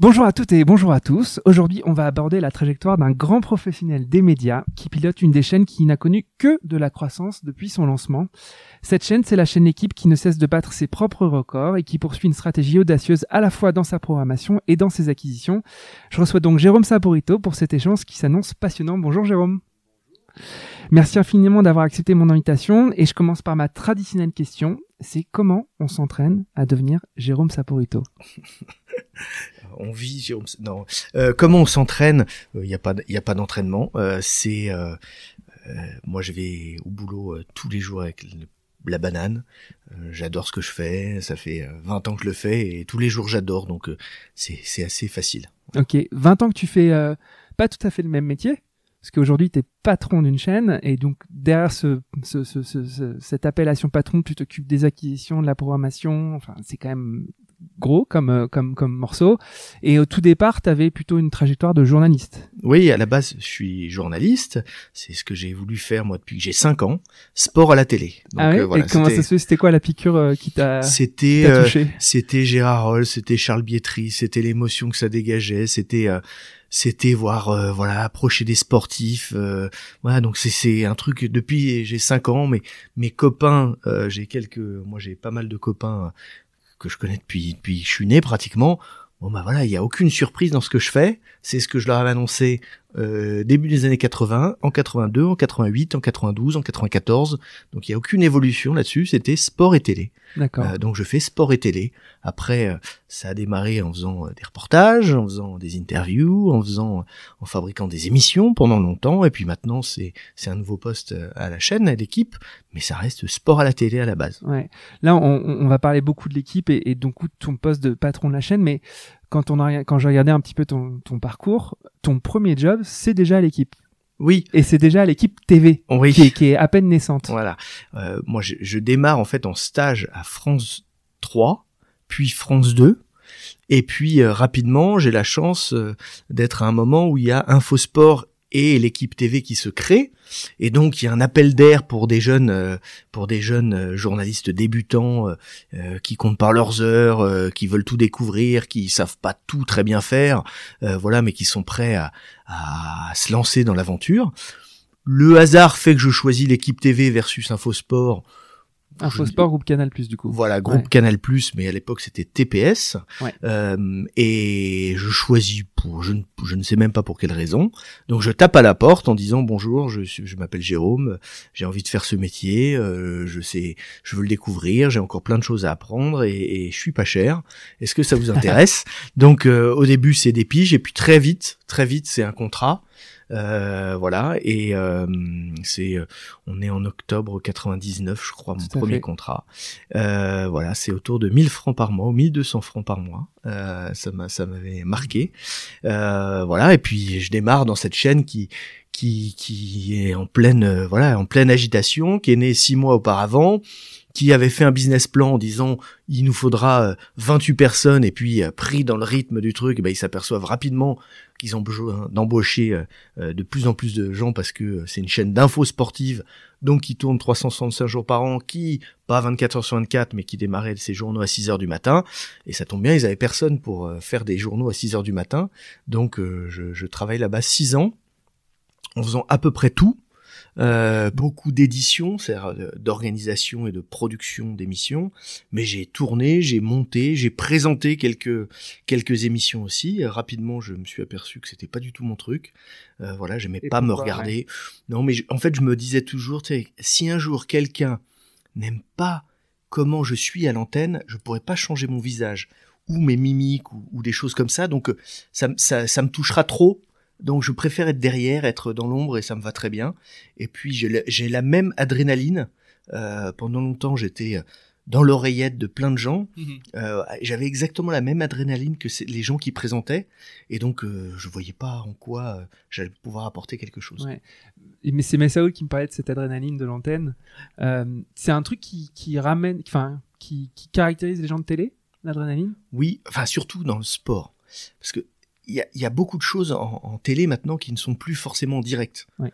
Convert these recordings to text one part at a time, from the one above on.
Bonjour à toutes et bonjour à tous. Aujourd'hui, on va aborder la trajectoire d'un grand professionnel des médias qui pilote une des chaînes qui n'a connu que de la croissance depuis son lancement. Cette chaîne, c'est la chaîne Équipe qui ne cesse de battre ses propres records et qui poursuit une stratégie audacieuse à la fois dans sa programmation et dans ses acquisitions. Je reçois donc Jérôme Saporito pour cet échange qui s'annonce passionnant. Bonjour Jérôme. Merci infiniment d'avoir accepté mon invitation et je commence par ma traditionnelle question. C'est comment on s'entraîne à devenir Jérôme Saporito? on vit. Non. Euh, comment on s'entraîne Il n'y a pas, il a pas d'entraînement. Euh, c'est euh, moi, je vais au boulot tous les jours avec la banane. j'adore ce que je fais. Ça fait 20 ans que je le fais et tous les jours j'adore. Donc c'est assez facile. Ok, 20 ans que tu fais pas tout à fait le même métier parce qu'aujourd'hui tu es patron d'une chaîne et donc derrière ce, ce, cette appellation patron tu t'occupes des acquisitions de la programmation enfin c'est quand même gros comme euh, comme comme morceau. Et au tout départ tu avais plutôt une trajectoire de journaliste. Oui, à la base, je suis journaliste, c'est ce que j'ai voulu faire moi depuis que j'ai 5 ans, sport à la télé. Donc, ah euh, et comment ça se fait? C'était quoi la piqûre euh, qui t'a C'était c'était Gérard Roll, c'était Charles Bietri, c'était l'émotion que ça dégageait, c'était c'était voir voilà approcher des sportifs voilà. Donc c'est c'est un truc depuis j'ai 5 ans mais mes copains j'ai quelques moi j'ai pas mal de copains que je connais depuis depuis je suis né pratiquement. Bon bah voilà, il y a aucune surprise dans ce que je fais. C'est ce que je leur avais annoncé euh, début des années 80, en 82, en 88, en 92, en 94. Donc il y a aucune évolution là-dessus. C'était sport et télé. D'accord. Euh, donc je fais sport et télé. Après, euh, ça a démarré en faisant euh, des reportages, en faisant des interviews, en faisant, en fabriquant des émissions pendant longtemps. Et puis maintenant, c'est c'est un nouveau poste à la chaîne, à l'équipe, mais ça reste sport à la télé à la base. Ouais. Là, on, on va parler beaucoup de l'équipe et, et donc de ton poste de patron de la chaîne, mais quand on a quand j'ai regardé un petit peu ton ton parcours, ton premier job, c'est déjà l'équipe. Oui. Et c'est déjà l'équipe TV oui. qui, est, qui, est, à peine naissante. Voilà. Euh, moi, je, je, démarre en fait en stage à France 3, puis France 2. Et puis euh, rapidement, j'ai la chance euh, d'être à un moment où il y a Infosport et l'équipe TV qui se crée. Et donc il y a un appel d'air pour des jeunes euh, pour des jeunes euh, journalistes débutants euh, qui comptent par leurs heures qui veulent tout découvrir qui savent pas tout très bien faire voilà mais qui sont prêts à, à se lancer dans l'aventure. Le hasard fait que je choisis l'équipe TV versus Infosport Infosport, groupe Canal Plus du coup. Voilà, groupe Canal Plus, mais à l'époque c'était TPS. Ouais. Euh, et je choisis pour, je ne, je ne sais même pas pour quelle raison. Donc je tape à la porte en disant bonjour, je, je m'appelle Jérôme, j'ai envie de faire ce métier, euh, je sais, je veux le découvrir, j'ai encore plein de choses à apprendre et, et je suis pas cher. Est-ce que ça vous intéresse? Donc euh, au début c'est des piges et puis très vite, très vite c'est un contrat. Euh, voilà, et euh, c'est, euh, on est en octobre 99, je crois, mon premier contrat. Euh, voilà, c'est autour de 1000 francs par mois, ou 1200 francs par mois. Euh, ça m'a, ça m'avait marqué. voilà, et puis je démarre dans cette chaîne qui, qui, qui est en pleine, voilà, en pleine agitation, qui est née six mois auparavant qui avait fait un business plan en disant il nous faudra 28 personnes et puis pris dans le rythme du truc, ben, ils s'aperçoivent rapidement qu'ils ont besoin d'embaucher euh, euh, de plus en plus de gens parce que euh, c'est une chaîne d'infos sportives, donc qui tourne 365 jours par an, qui, pas 24 heures sur 24, mais qui démarrait ses journaux à 6 heures du matin. Et ça tombe bien, ils avaient personne pour faire des journaux à 6 heures du matin. Donc je, je travaille là-bas 6 ans en faisant à peu près tout, euh, beaucoup d'éditions, c'est-à-dire d'organisation et de production d'émissions, mais j'ai tourné, j'ai monté, j'ai présenté quelques quelques émissions aussi. rapidement, je me suis aperçu que c'était pas du tout mon truc. Euh, voilà, j'aimais pas me regarder. Non, mais en fait, je me disais toujours, si un jour quelqu'un n'aime pas comment je suis à l'antenne, je pourrais pas changer mon visage ou mes mimiques ou, des choses comme ça. Donc euh, ça, ça, ça, me touchera trop. Donc je préfère être derrière, être dans l'ombre et ça me va très bien. Et puis j'ai la même adrénaline. Euh, pendant longtemps j'étais dans l'oreillette de plein de gens. Mhm. Euh, j'avais exactement la même adrénaline que les gens qui présentaient, et donc euh, je voyais pas en quoi euh, j'allais pouvoir apporter quelque chose. Ouais. Mais c'est Messaoud qui me parlait de cette adrénaline de l'antenne. Euh, c'est un truc qui, qui ramène, enfin, qui, qui, caractérise les gens de télé, l'adrénaline? Oui, enfin surtout dans le sport, parce que il y a, y a, beaucoup de choses en, en, télé maintenant qui ne sont plus forcément directes. Ouais.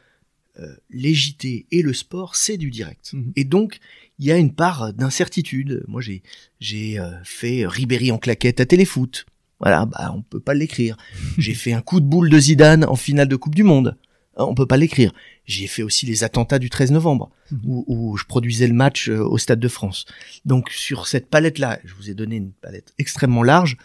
Euh, les JT et le sport, c'est du direct. Mhm. Et donc, il y a une part d'incertitude. Moi, j'ai j'ai euh, fait Ribéry en claquette à téléfoot. Voilà, bah on peut pas l'écrire. j'ai fait un coup de boule de Zidane en finale de Coupe du Monde. Euh, on peut pas l'écrire. J'ai fait aussi les attentats du 13 novembre, mhm. où, où, je produisais le match au Stade de France. Donc sur cette palette-là, je vous ai donné une palette extrêmement large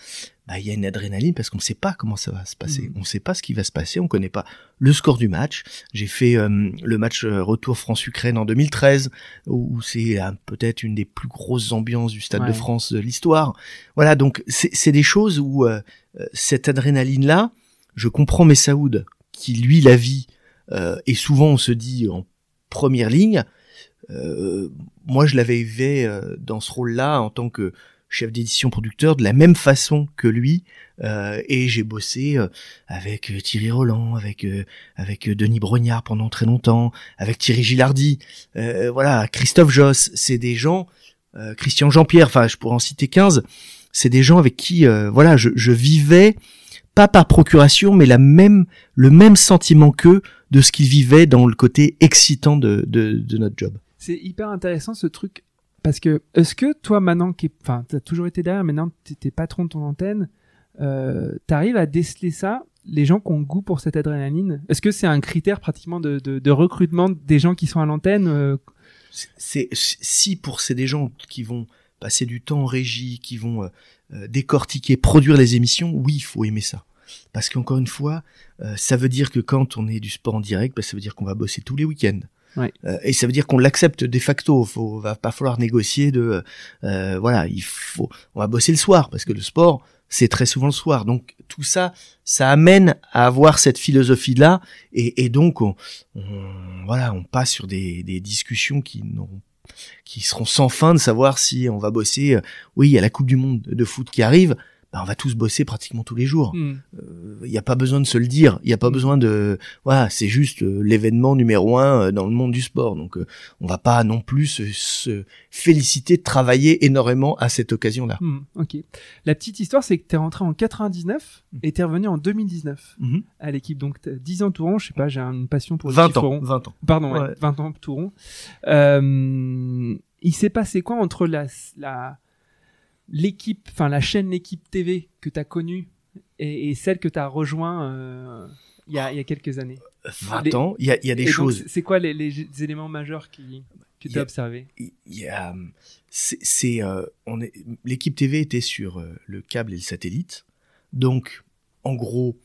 bah, il y a une adrénaline parce qu'on ne sait pas comment ça va se passer. Mm. On ne sait pas ce qui va se passer. On connaît pas le score du match. J'ai fait euh, le match euh, retour France-Ukraine en 2013 où, c'est euh, peut-être une des plus grosses ambiances du Stade de France de l'histoire. Voilà, donc c'est des choses où cette adrénaline-là, je comprends mes Saoud qui lui la vit et souvent on se dit en première ligne. moi, je l'avais vu dans ce rôle-là en tant que chef d'édition producteur de la même façon que lui euh, et j'ai bossé euh, avec euh, Thierry Roland, avec avec Denis Brognard pendant très longtemps, avec Thierry Gilardi, voilà, Christophe Joss, c'est des gens, Christian Jean-Pierre, enfin je pourrais en citer 15, c'est des gens avec qui voilà, je, je vivais pas par procuration, mais la même le même sentiment qu'eux de ce qu'ils vivaient dans le côté excitant de, de, de notre job. C'est hyper intéressant ce truc parce que, est-ce que toi, maintenant, qui, enfin, t'as toujours été derrière, maintenant, t'es patron de ton antenne, euh, t'arrives à déceler ça, les gens qui ont goût pour cette adrénaline? Est-ce que c'est un critère pratiquement de, recrutement des gens qui sont à l'antenne euh? C'est si pour c'est des gens qui vont passer du temps en régie, qui vont euh, euh, décortiquer, produire les émissions, oui, il faut aimer ça. Parce qu'encore une fois, ça veut dire que quand on est du sport en direct, bah, ça veut dire qu'on va bosser tous les week-ends. Euh, et ça veut dire qu'on l'accepte de facto. Faut, va pas falloir négocier de, euh, voilà, il faut, on va bosser le soir parce que le sport, c'est très souvent le soir. Donc tout ça, ça amène à avoir cette philosophie-là, et, et, donc on, voilà, on passe sur des, des discussions qui n'auront qui seront sans fin de savoir si on va bosser. Euh, oui, il y a la Coupe du Monde de foot qui arrive. Bah, on va tous bosser pratiquement tous les jours. Il hmm. n'y euh, a pas besoin de se le dire. Il n'y a pas hmm. besoin de, voilà, c'est juste euh, l'événement numéro un euh, dans le monde du sport. Donc, on va pas non plus se, féliciter de travailler énormément à cette occasion-là. Hmm, ok. La petite histoire, c'est que tu es rentré en 99 et tu es revenu en 2019 à l'équipe. Donc, 10 ans tout rond. Je sais pas, j'ai une passion pour les 20 ans. 20 ans. Pardon, 20 ans tout rond. Euh, il s'est passé quoi entre la, la l'équipe, enfin la chaîne l'équipe TV que tu as connue et, celle que tu as rejoint euh, il y, a, y, a, quelques années 20 ans, il y a, y a, des choses. C'est quoi les, les, éléments majeurs qui, que tu as observés? C'est, euh, on est, l'équipe TV était sur euh, le câble et le satellite, donc en gros,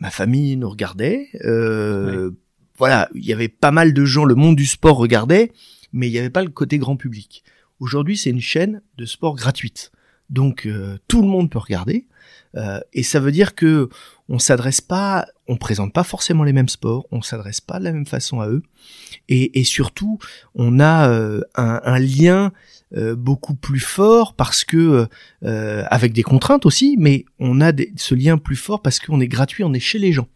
ma famille nous regardait. Voilà, il y avait pas mal de gens, le monde du sport regardait, mais il n'y avait pas le côté grand public. Aujourd'hui, c'est une chaîne de sport gratuite. Donc euh, tout le monde peut regarder euh, et ça veut dire que on s'adresse pas, on présente pas forcément les mêmes sports, on s'adresse pas de la même façon à eux et, et surtout on a euh, un, un, lien beaucoup plus fort parce que avec des contraintes aussi, mais on a ce lien plus fort parce qu'on est gratuit, on est chez les gens.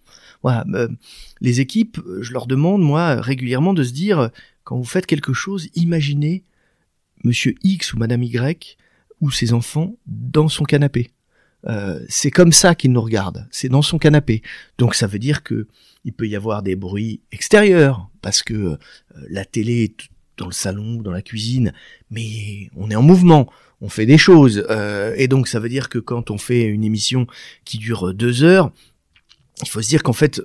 Voilà, les équipes, je leur demande moi régulièrement de se dire quand vous faites quelque chose, imaginez monsieur X ou madame Y ou ses enfants dans son canapé. Euh, c'est comme ça qu'il nous regarde, c'est dans son canapé. Donc ça veut dire que il peut y avoir des bruits extérieurs parce que euh, la télé est dans le salon ou dans la cuisine, mais on est en mouvement, on fait des choses, euh, et donc ça veut dire que quand on fait une émission qui dure deux heures, il faut se dire qu'en fait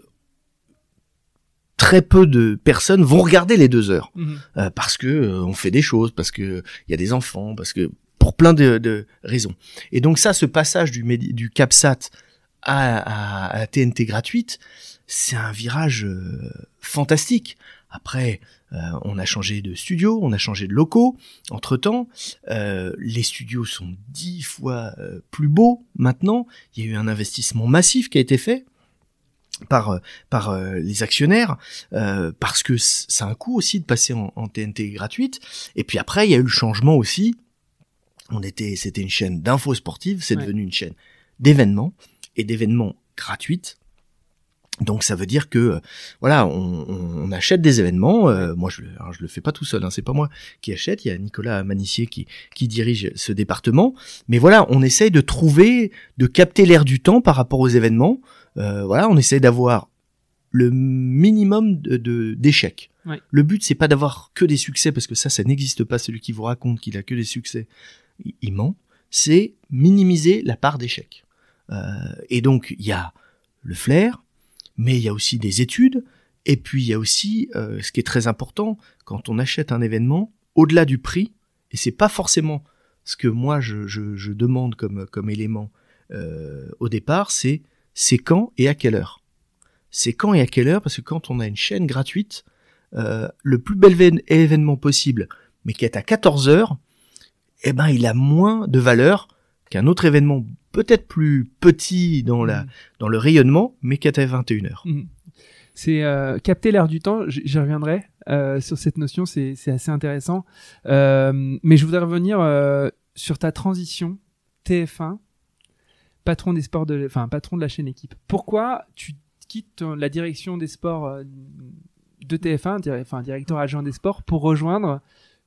très peu de personnes vont regarder les deux heures mhm. euh, parce que euh, on fait des choses, parce que il y a des enfants, parce que pour plein de, de raisons. Et donc ça, ce passage du, du CapSat à, à, à, TNT gratuite, c'est un virage euh, fantastique. Après, euh, on a changé de studio, on a changé de locaux. Entre temps, euh, les studios sont dix fois euh, plus beaux maintenant. Il y a eu un investissement massif qui a été fait par par les actionnaires parce que ça a un coût aussi de passer en, en, TNT gratuite. Et puis après, il y a eu le changement aussi. On était, c'était une chaîne d'infos sportives, c'est devenu une chaîne d'événements et d'événements gratuites donc ça veut dire que voilà, on, on achète des événements. Euh, moi, je, je le fais pas tout seul. Hein, c'est pas moi qui achète. Il y a Nicolas Manissier qui, qui dirige ce département. Mais voilà, on essaye de trouver, de capter l'air du temps par rapport aux événements. Euh, voilà, on essaye d'avoir le minimum de d'échecs. Le but c'est pas d'avoir que des succès parce que ça, ça n'existe pas. Celui qui vous raconte qu'il a que des succès, il, ment. C'est minimiser la part d'échecs. Euh, et donc il y a le flair, mais il y a aussi des études, et puis il y a aussi euh, ce qui est très important quand on achète un événement, au-delà du prix, et c'est pas forcément ce que moi je, je, je demande comme, comme élément euh, au départ, c'est c'est quand et à quelle heure? C'est quand et à quelle heure, parce que quand on a une chaîne gratuite, euh, le plus bel événement possible, mais qui est à 14 heures, eh ben il a moins de valeur qu'un autre événement peut-être plus petit dans la mm. dans le rayonnement, mais qui est à 21 heures. Mm. C'est euh, capter l'air du temps. J'y reviendrai euh, sur cette notion. C'est assez intéressant. Mais je voudrais revenir sur ta transition TF1, patron des sports de, enfin patron de la chaîne équipe. Pourquoi tu quittes la direction des sports de TF1, enfin directeur adjoint des sports, pour rejoindre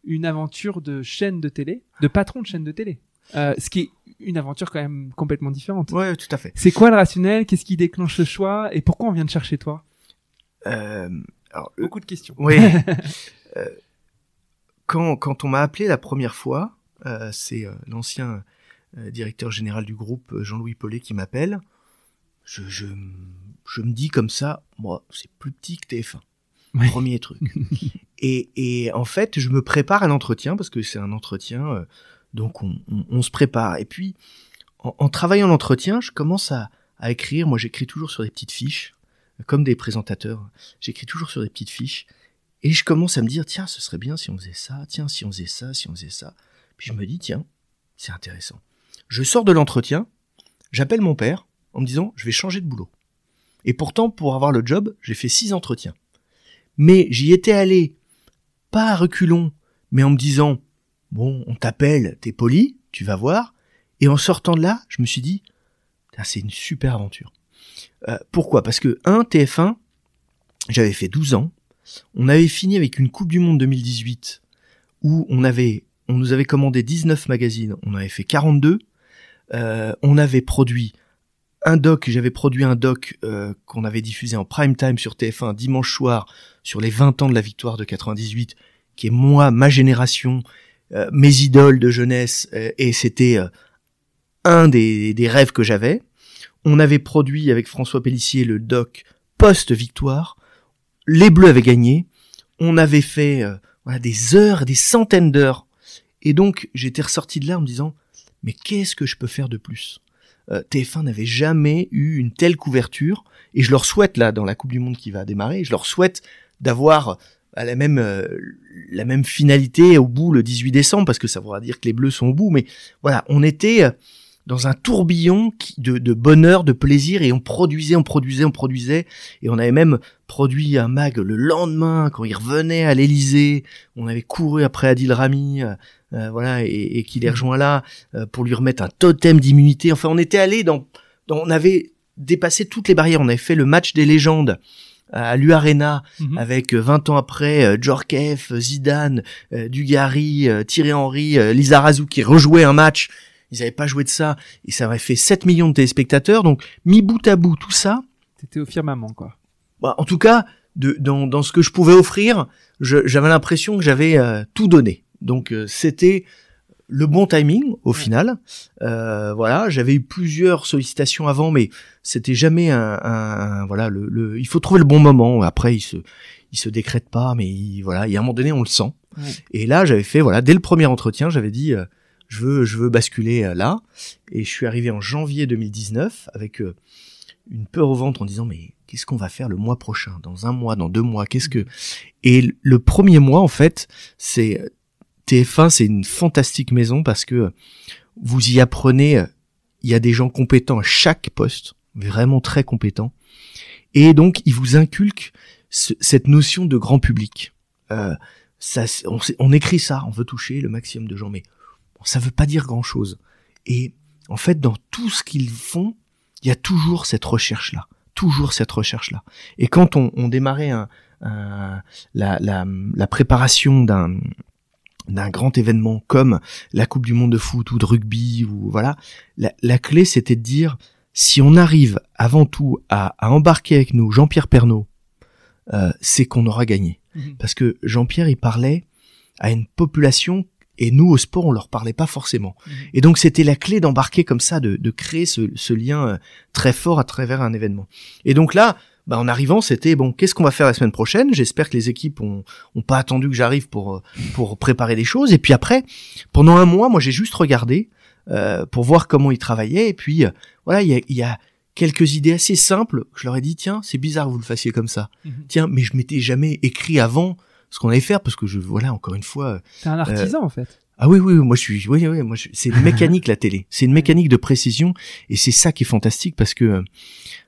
une aventure de chaîne de télé, de patron de chaîne de télé? Euh, ce qui est une aventure quand même complètement différente. Ouais, tout à fait. C'est quoi le rationnel? Qu'est-ce qui déclenche le choix? Et pourquoi on vient de chercher toi? Euh, alors, Beaucoup de questions. Oui. euh, quand, quand on m'a appelé la première fois, euh, c'est euh, l'ancien euh, directeur général du groupe, Jean-Louis Paulet, qui m'appelle. Je, je, je me dis comme ça, moi, c'est plus petit que TF1. Premier truc. et, et en fait, je me prépare à l'entretien parce que c'est un entretien donc on, se prépare. Et puis, en, travaillant l'entretien, je commence à, écrire. Moi, j'écris toujours sur des petites fiches, comme des présentateurs. J'écris toujours sur des petites fiches. Et je commence à me dire, tiens, ce serait bien si on faisait ça, tiens, si on faisait ça, si on faisait ça. Puis je me dis, tiens, c'est intéressant. Je sors de l'entretien, j'appelle mon père en me disant, je vais changer de boulot. Et pourtant, pour avoir le job, j'ai fait six entretiens. Mais j'y étais allé, pas à reculons, mais en me disant, bon, on t'appelle, t'es poli, tu vas voir. Et en sortant de là, je me suis dit, c'est une super aventure. Euh, pourquoi? Parce que un TF1, j'avais fait 12 ans. On avait fini avec une Coupe du Monde 2018 où on avait, on nous avait commandé 19 magazines, on avait fait 42. Euh, on avait produit un doc, j'avais produit un doc euh, qu'on avait diffusé en prime time sur TF1 dimanche soir sur les 20 ans de la victoire de 98, qui est moi, ma génération, euh, mes idoles de jeunesse euh, et c'était euh, un des, des, rêves que j'avais. On avait produit avec François Pellissier le doc post-victoire. Les Bleus avaient gagné. On avait fait voilà, des heures, des centaines d'heures. Et donc j'étais ressorti de là en me disant mais qu'est-ce que je peux faire de plus? TF1 n'avait jamais eu une telle couverture et je leur souhaite là dans la Coupe du Monde qui va démarrer, je leur souhaite d'avoir à la même euh, la même finalité au bout le 18 décembre parce que ça voudra dire que les bleus sont au bout mais voilà on était euh, dans un tourbillon de, de bonheur de plaisir et on produisait on produisait on produisait et on avait même produit un mag le lendemain quand il revenait à l'Elysée on avait couru après Adil Rami euh, voilà et, et qu'il est rejoint là pour lui remettre un totem d'immunité enfin on était allé dans, dans on avait dépassé toutes les barrières on avait fait le match des légendes à l'U-Arena mhm. avec 20 euh, ans après euh, Djorkaeff, Zidane, euh, Dugarry, Thierry Henry, Lizarazu qui rejouaient un match. Ils n'avaient pas joué de ça et ça aurait fait 7 millions de téléspectateurs. Donc mi bout à bout tout ça. T'étais au firmament quoi. Bah, en tout cas, de, dans, dans ce que je pouvais offrir, j'avais l'impression que j'avais tout donné. Donc c'était le bon timing au final. Euh, voilà, j'avais eu plusieurs sollicitations avant, mais c'était jamais un, voilà le, il faut trouver le bon moment. Après, il se il se décrète pas, mais il, voilà, il y a un moment donné, on le sent. Et là, j'avais fait voilà dès le premier entretien, j'avais dit euh, je veux je veux basculer euh, là, et je suis arrivé en janvier 2019 avec une peur au ventre en disant mais qu'est-ce qu'on va faire le mois prochain, dans un mois, dans deux mois, qu'est-ce que et le premier mois en fait, c'est TF1, c'est une fantastique maison parce que vous y apprenez, il y a des gens compétents à chaque poste, vraiment très compétents, et donc ils vous inculquent cette notion de grand public. Euh, ça, on, on, écrit ça, on veut toucher le maximum de gens, mais ça veut pas dire grand chose. Et en fait, dans tout ce qu'ils font, il y a toujours cette recherche là toujours cette recherche-là. Et quand on, on démarrait un, la, la, la, préparation d'un d'un grand événement comme la Coupe du Monde de foot ou de rugby ou voilà, la, la clé c'était de dire si on arrive avant tout à, à embarquer avec nous Jean-Pierre Pernaud, euh, c'est qu'on aura gagné. Mhm. Parce que Jean-Pierre il parlait à une population et nous au sport on leur parlait pas forcément. Mhm. Et donc c'était la clé d'embarquer comme ça, de, de créer ce, ce, lien euh, très fort à travers un événement. Et donc là, bah, en arrivant, c'était bon, qu'est-ce qu'on va faire la semaine prochaine? J'espère que les équipes ont, ont pas attendu que j'arrive pour euh, pour préparer des choses. Et puis après, pendant un mois, moi j'ai juste regardé euh, pour voir comment ils travaillaient. Et puis euh, voilà, il y a, y a quelques idées assez simples. Je leur ai dit tiens, c'est bizarre que vous le fassiez comme ça. Mhm. Tiens, mais je m'étais jamais écrit avant ce qu'on allait faire parce que je voilà encore une fois. T'es un artisan en fait. Ah oui, oui, moi je suis, oui, oui, moi c'est une mécanique la télé, c'est une mécanique de précision et c'est ça qui est fantastique parce que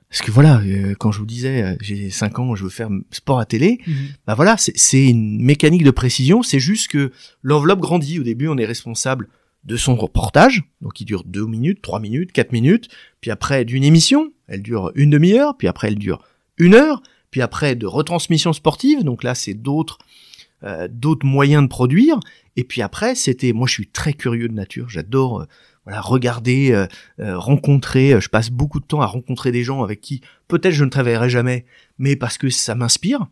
parce que voilà, euh, quand je vous disais euh, j'ai 5 ans, je veux faire sport à télé, mhm. bah voilà, c'est une mécanique de précision, c'est juste que l'enveloppe grandit. Au début, on est responsable de son reportage, donc il dure 2 minutes, 3 minutes, 4 minutes, puis après d'une émission, elle dure une demi-heure, puis après elle dure une heure, puis après de retransmission sportive, donc là c'est d'autres euh, d'autres moyens de produire. Et puis après, c'était, moi, je suis très curieux de nature. J'adore, euh, voilà, regarder, euh, rencontrer. Je passe beaucoup de temps à rencontrer des gens avec qui peut-être je ne travaillerai jamais, mais parce que ça m'inspire.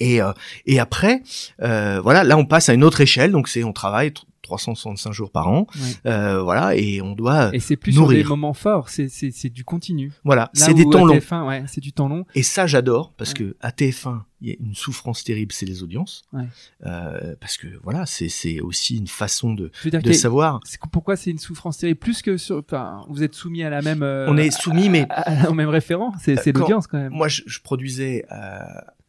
Et, et après, voilà, là on passe à une autre échelle, donc c'est on travaille 365 jours par an, euh, voilà, et on doit Et c'est plus sur des moments forts, c'est c'est du continu. Voilà, c'est des temps longs. ouais, c'est du temps long. Et ça j'adore parce que à TF1 il y a une souffrance terrible, c'est les audiences, euh, parce que voilà, c'est c'est aussi une façon de de savoir. Pourquoi c'est une souffrance terrible? Plus que sur, enfin, vous êtes soumis à la même. Euh, on est soumis, mais au même référent, c'est l'audience quand même. Moi, je, je produisais euh,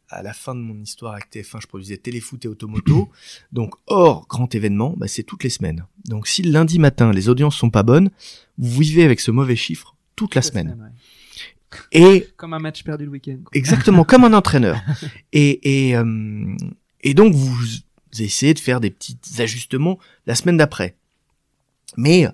à la fin de mon histoire avec TF1, je produisais Téléfoot et Automoto. Donc, hors grand événement, bah, c'est toutes les semaines. Donc, si le lundi matin, les audiences sont pas bonnes, vous vivez avec ce mauvais chiffre toute la semaine. Et comme un match perdu le week-end. Exactement, comme un entraîneur. Et et euh, et donc vous essayez de faire des petits ajustements la semaine d'après. Mais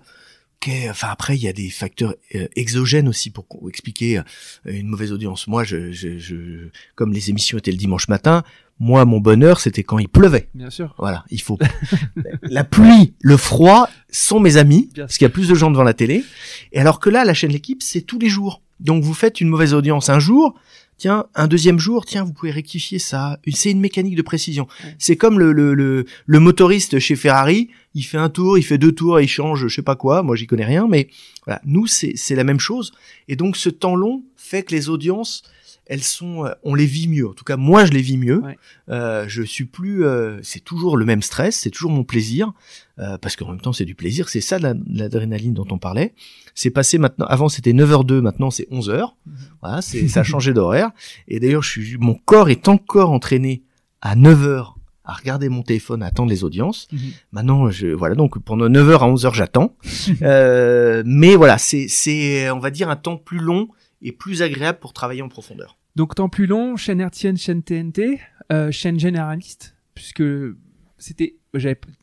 enfin après il y a des facteurs euh, exogènes aussi pour expliquer euh, une mauvaise audience. Moi, je, je, je, comme les émissions étaient le dimanche matin, moi mon bonheur c'était quand il pleuvait. Bien sûr. Voilà, il faut la pluie, le froid sont mes amis parce qu'il y a plus de gens devant la télé. Et alors que là, la chaîne l'équipe c'est tous les jours. Donc vous faites une mauvaise audience un jour, tiens, un deuxième jour, tiens, vous pouvez rectifier ça. C'est une mécanique de précision. C'est comme le, le, le, le, motoriste chez Ferrari, il fait un tour, il fait deux tours, il change, je sais pas quoi, moi j'y connais rien, mais voilà, nous c'est la même chose. Et donc ce temps long fait que les audiences elles sont, euh, on les vit mieux. En tout cas, moi, je les vis mieux. Euh, je suis plus, euh, c'est toujours le même stress, c'est toujours mon plaisir, euh, parce qu'en même temps, c'est du plaisir. C'est ça l'adrénaline dont on parlait. C'est passé maintenant. Avant, c'était 9h02, maintenant c'est 11h. Mhm. Voilà, c'est ça a changé d'horaire. Et d'ailleurs, je suis, mon corps est encore entraîné à 9h à regarder mon téléphone, à attendre les audiences. Mhm. Maintenant, je voilà donc pendant 9h à 11h, j'attends. euh, mais voilà, c'est c'est on va dire un temps plus long et plus agréable pour travailler en profondeur. Donc temps plus long, chaîne hertzienne, chaîne TNT, euh, chaîne généraliste, puisque c'était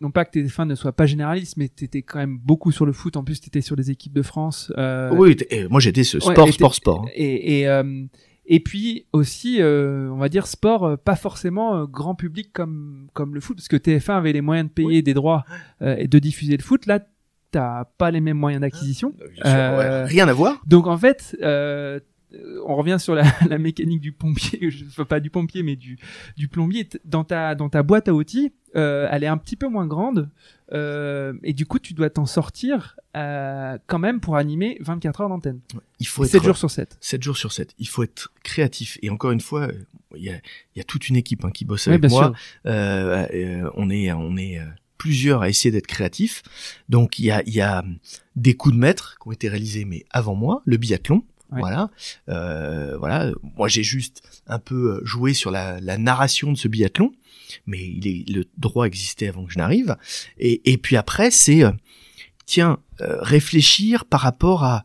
non pas que tes fins ne soient pas généralistes, mais t'étais quand même beaucoup sur le foot. En plus, t'étais sur les équipes de France. Euh... Oui, moi j'étais ce sport, sport, sport. Hein. Et et, euh, et puis aussi, euh, on va dire sport, pas forcément grand public comme comme le foot, parce que TF1 avait les moyens de payer des droits et de diffuser le foot. Là, t'as pas les mêmes moyens d'acquisition. Rien à voir. Donc en fait, euh, on revient sur la, la, mécanique du pompier, pas du pompier, mais du, du plombier. Dans ta, dans ta boîte à outils, euh, elle est un petit peu moins grande, euh, et du coup, tu dois t'en sortir euh, quand même pour animer 24 heures d'antenne. Il faut 7 jours sur 7. 7 jours sur 7. Il faut être créatif. Et encore une fois, il y a, y a toute une équipe hein, qui bosse avec moi. On est, on est plusieurs à essayer d'être créatifs. Donc il y a, y a des coups de maître qui ont été réalisés mais avant moi, le biathlon, Voilà, euh, voilà. Moi, j'ai juste un peu joué sur la, la, narration de ce biathlon, mais il est, le droit existait avant que je n'arrive. Et, et puis après, c'est tiens, réfléchir par rapport à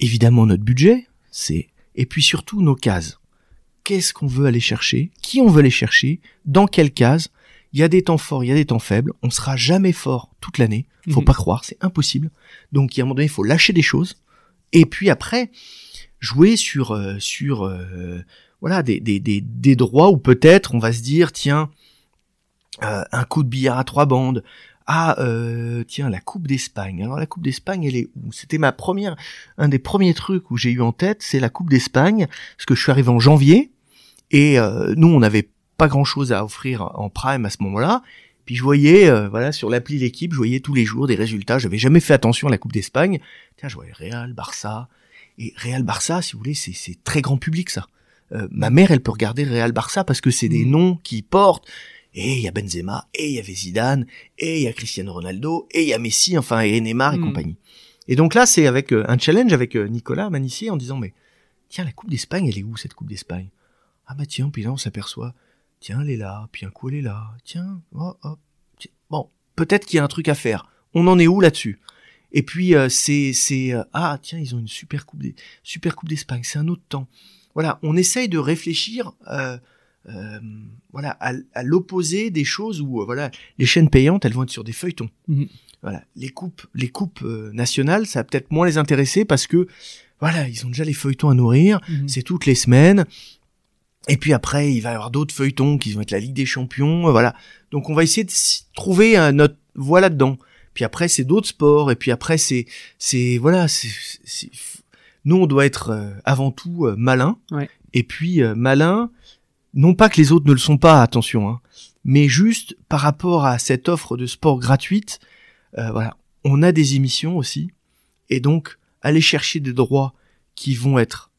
évidemment notre budget, c'est et puis surtout nos cases. Qu'est-ce qu'on veut aller chercher? Qui on veut aller chercher? Dans quelle case? Il y a des temps forts, il y a des temps faibles. On sera jamais fort toute l'année. Faut mhm. pas croire, c'est impossible. Donc, il y a un moment donné, il faut lâcher des choses. Et puis après, jouer sur euh, sur euh, voilà des, des, des, des droits où peut-être on va se dire tiens euh, un coup de billard à trois bandes. Ah tiens la Coupe d'Espagne. Alors la Coupe d'Espagne elle est où? C'était ma première un des premiers trucs où j'ai eu en tête, c'est la Coupe d'Espagne parce que je suis arrivé en janvier et nous on avait pas grand chose à offrir en prime à ce moment-là. Puis je voyais, euh, voilà, sur l'appli l'équipe, je voyais tous les jours des résultats. J'avais jamais fait attention à la Coupe d'Espagne. Tiens, je voyais Real, Barça. Et Real, Barça, si vous voulez, c'est très grand public ça. Euh, ma mère, elle peut regarder Real, Barça parce que c'est des mm. noms qui portent. Et il y a Benzema, et il y avait Zidane, et il y a Cristiano Ronaldo, et il y a Messi, enfin, et Neymar et mm. compagnie. Et donc là, c'est avec euh, un challenge avec Nicolas Manissier en disant, mais tiens, la Coupe d'Espagne, elle est où cette Coupe d'Espagne? Ah bah tiens, puis là, on s'aperçoit Tiens, elle est là, puis un coup elle est là. Tiens, oh, oh. Bon, peut-être qu'il y a un truc à faire. On en est où là-dessus? Et puis euh, c'est c'est euh, ah tiens, ils ont une super coupe des super coupe d'Espagne. C'est un autre temps. Voilà, on essaye de réfléchir. Euh, euh voilà, à, l'opposé des choses où voilà les chaînes payantes, elles vont être sur des feuilletons. Mhm. Voilà, les coupes, les coupes nationales, ça va peut-être moins les intéresser parce que voilà, ils ont déjà les feuilletons à nourrir. Mhm. C'est toutes les semaines. Et puis après, il va y avoir d'autres feuilletons qui vont être la Ligue des Champions, euh, voilà. Donc on va essayer de trouver notre voie là-dedans. Puis après, c'est d'autres sports. Et puis après, c'est, c'est voilà, c'est, nous on doit être euh, avant tout euh, malin. Et puis malin, non pas que les autres ne le sont pas, attention, hein, mais juste par rapport à cette offre de sport gratuite, voilà, on a des émissions aussi, et donc aller chercher des droits qui vont être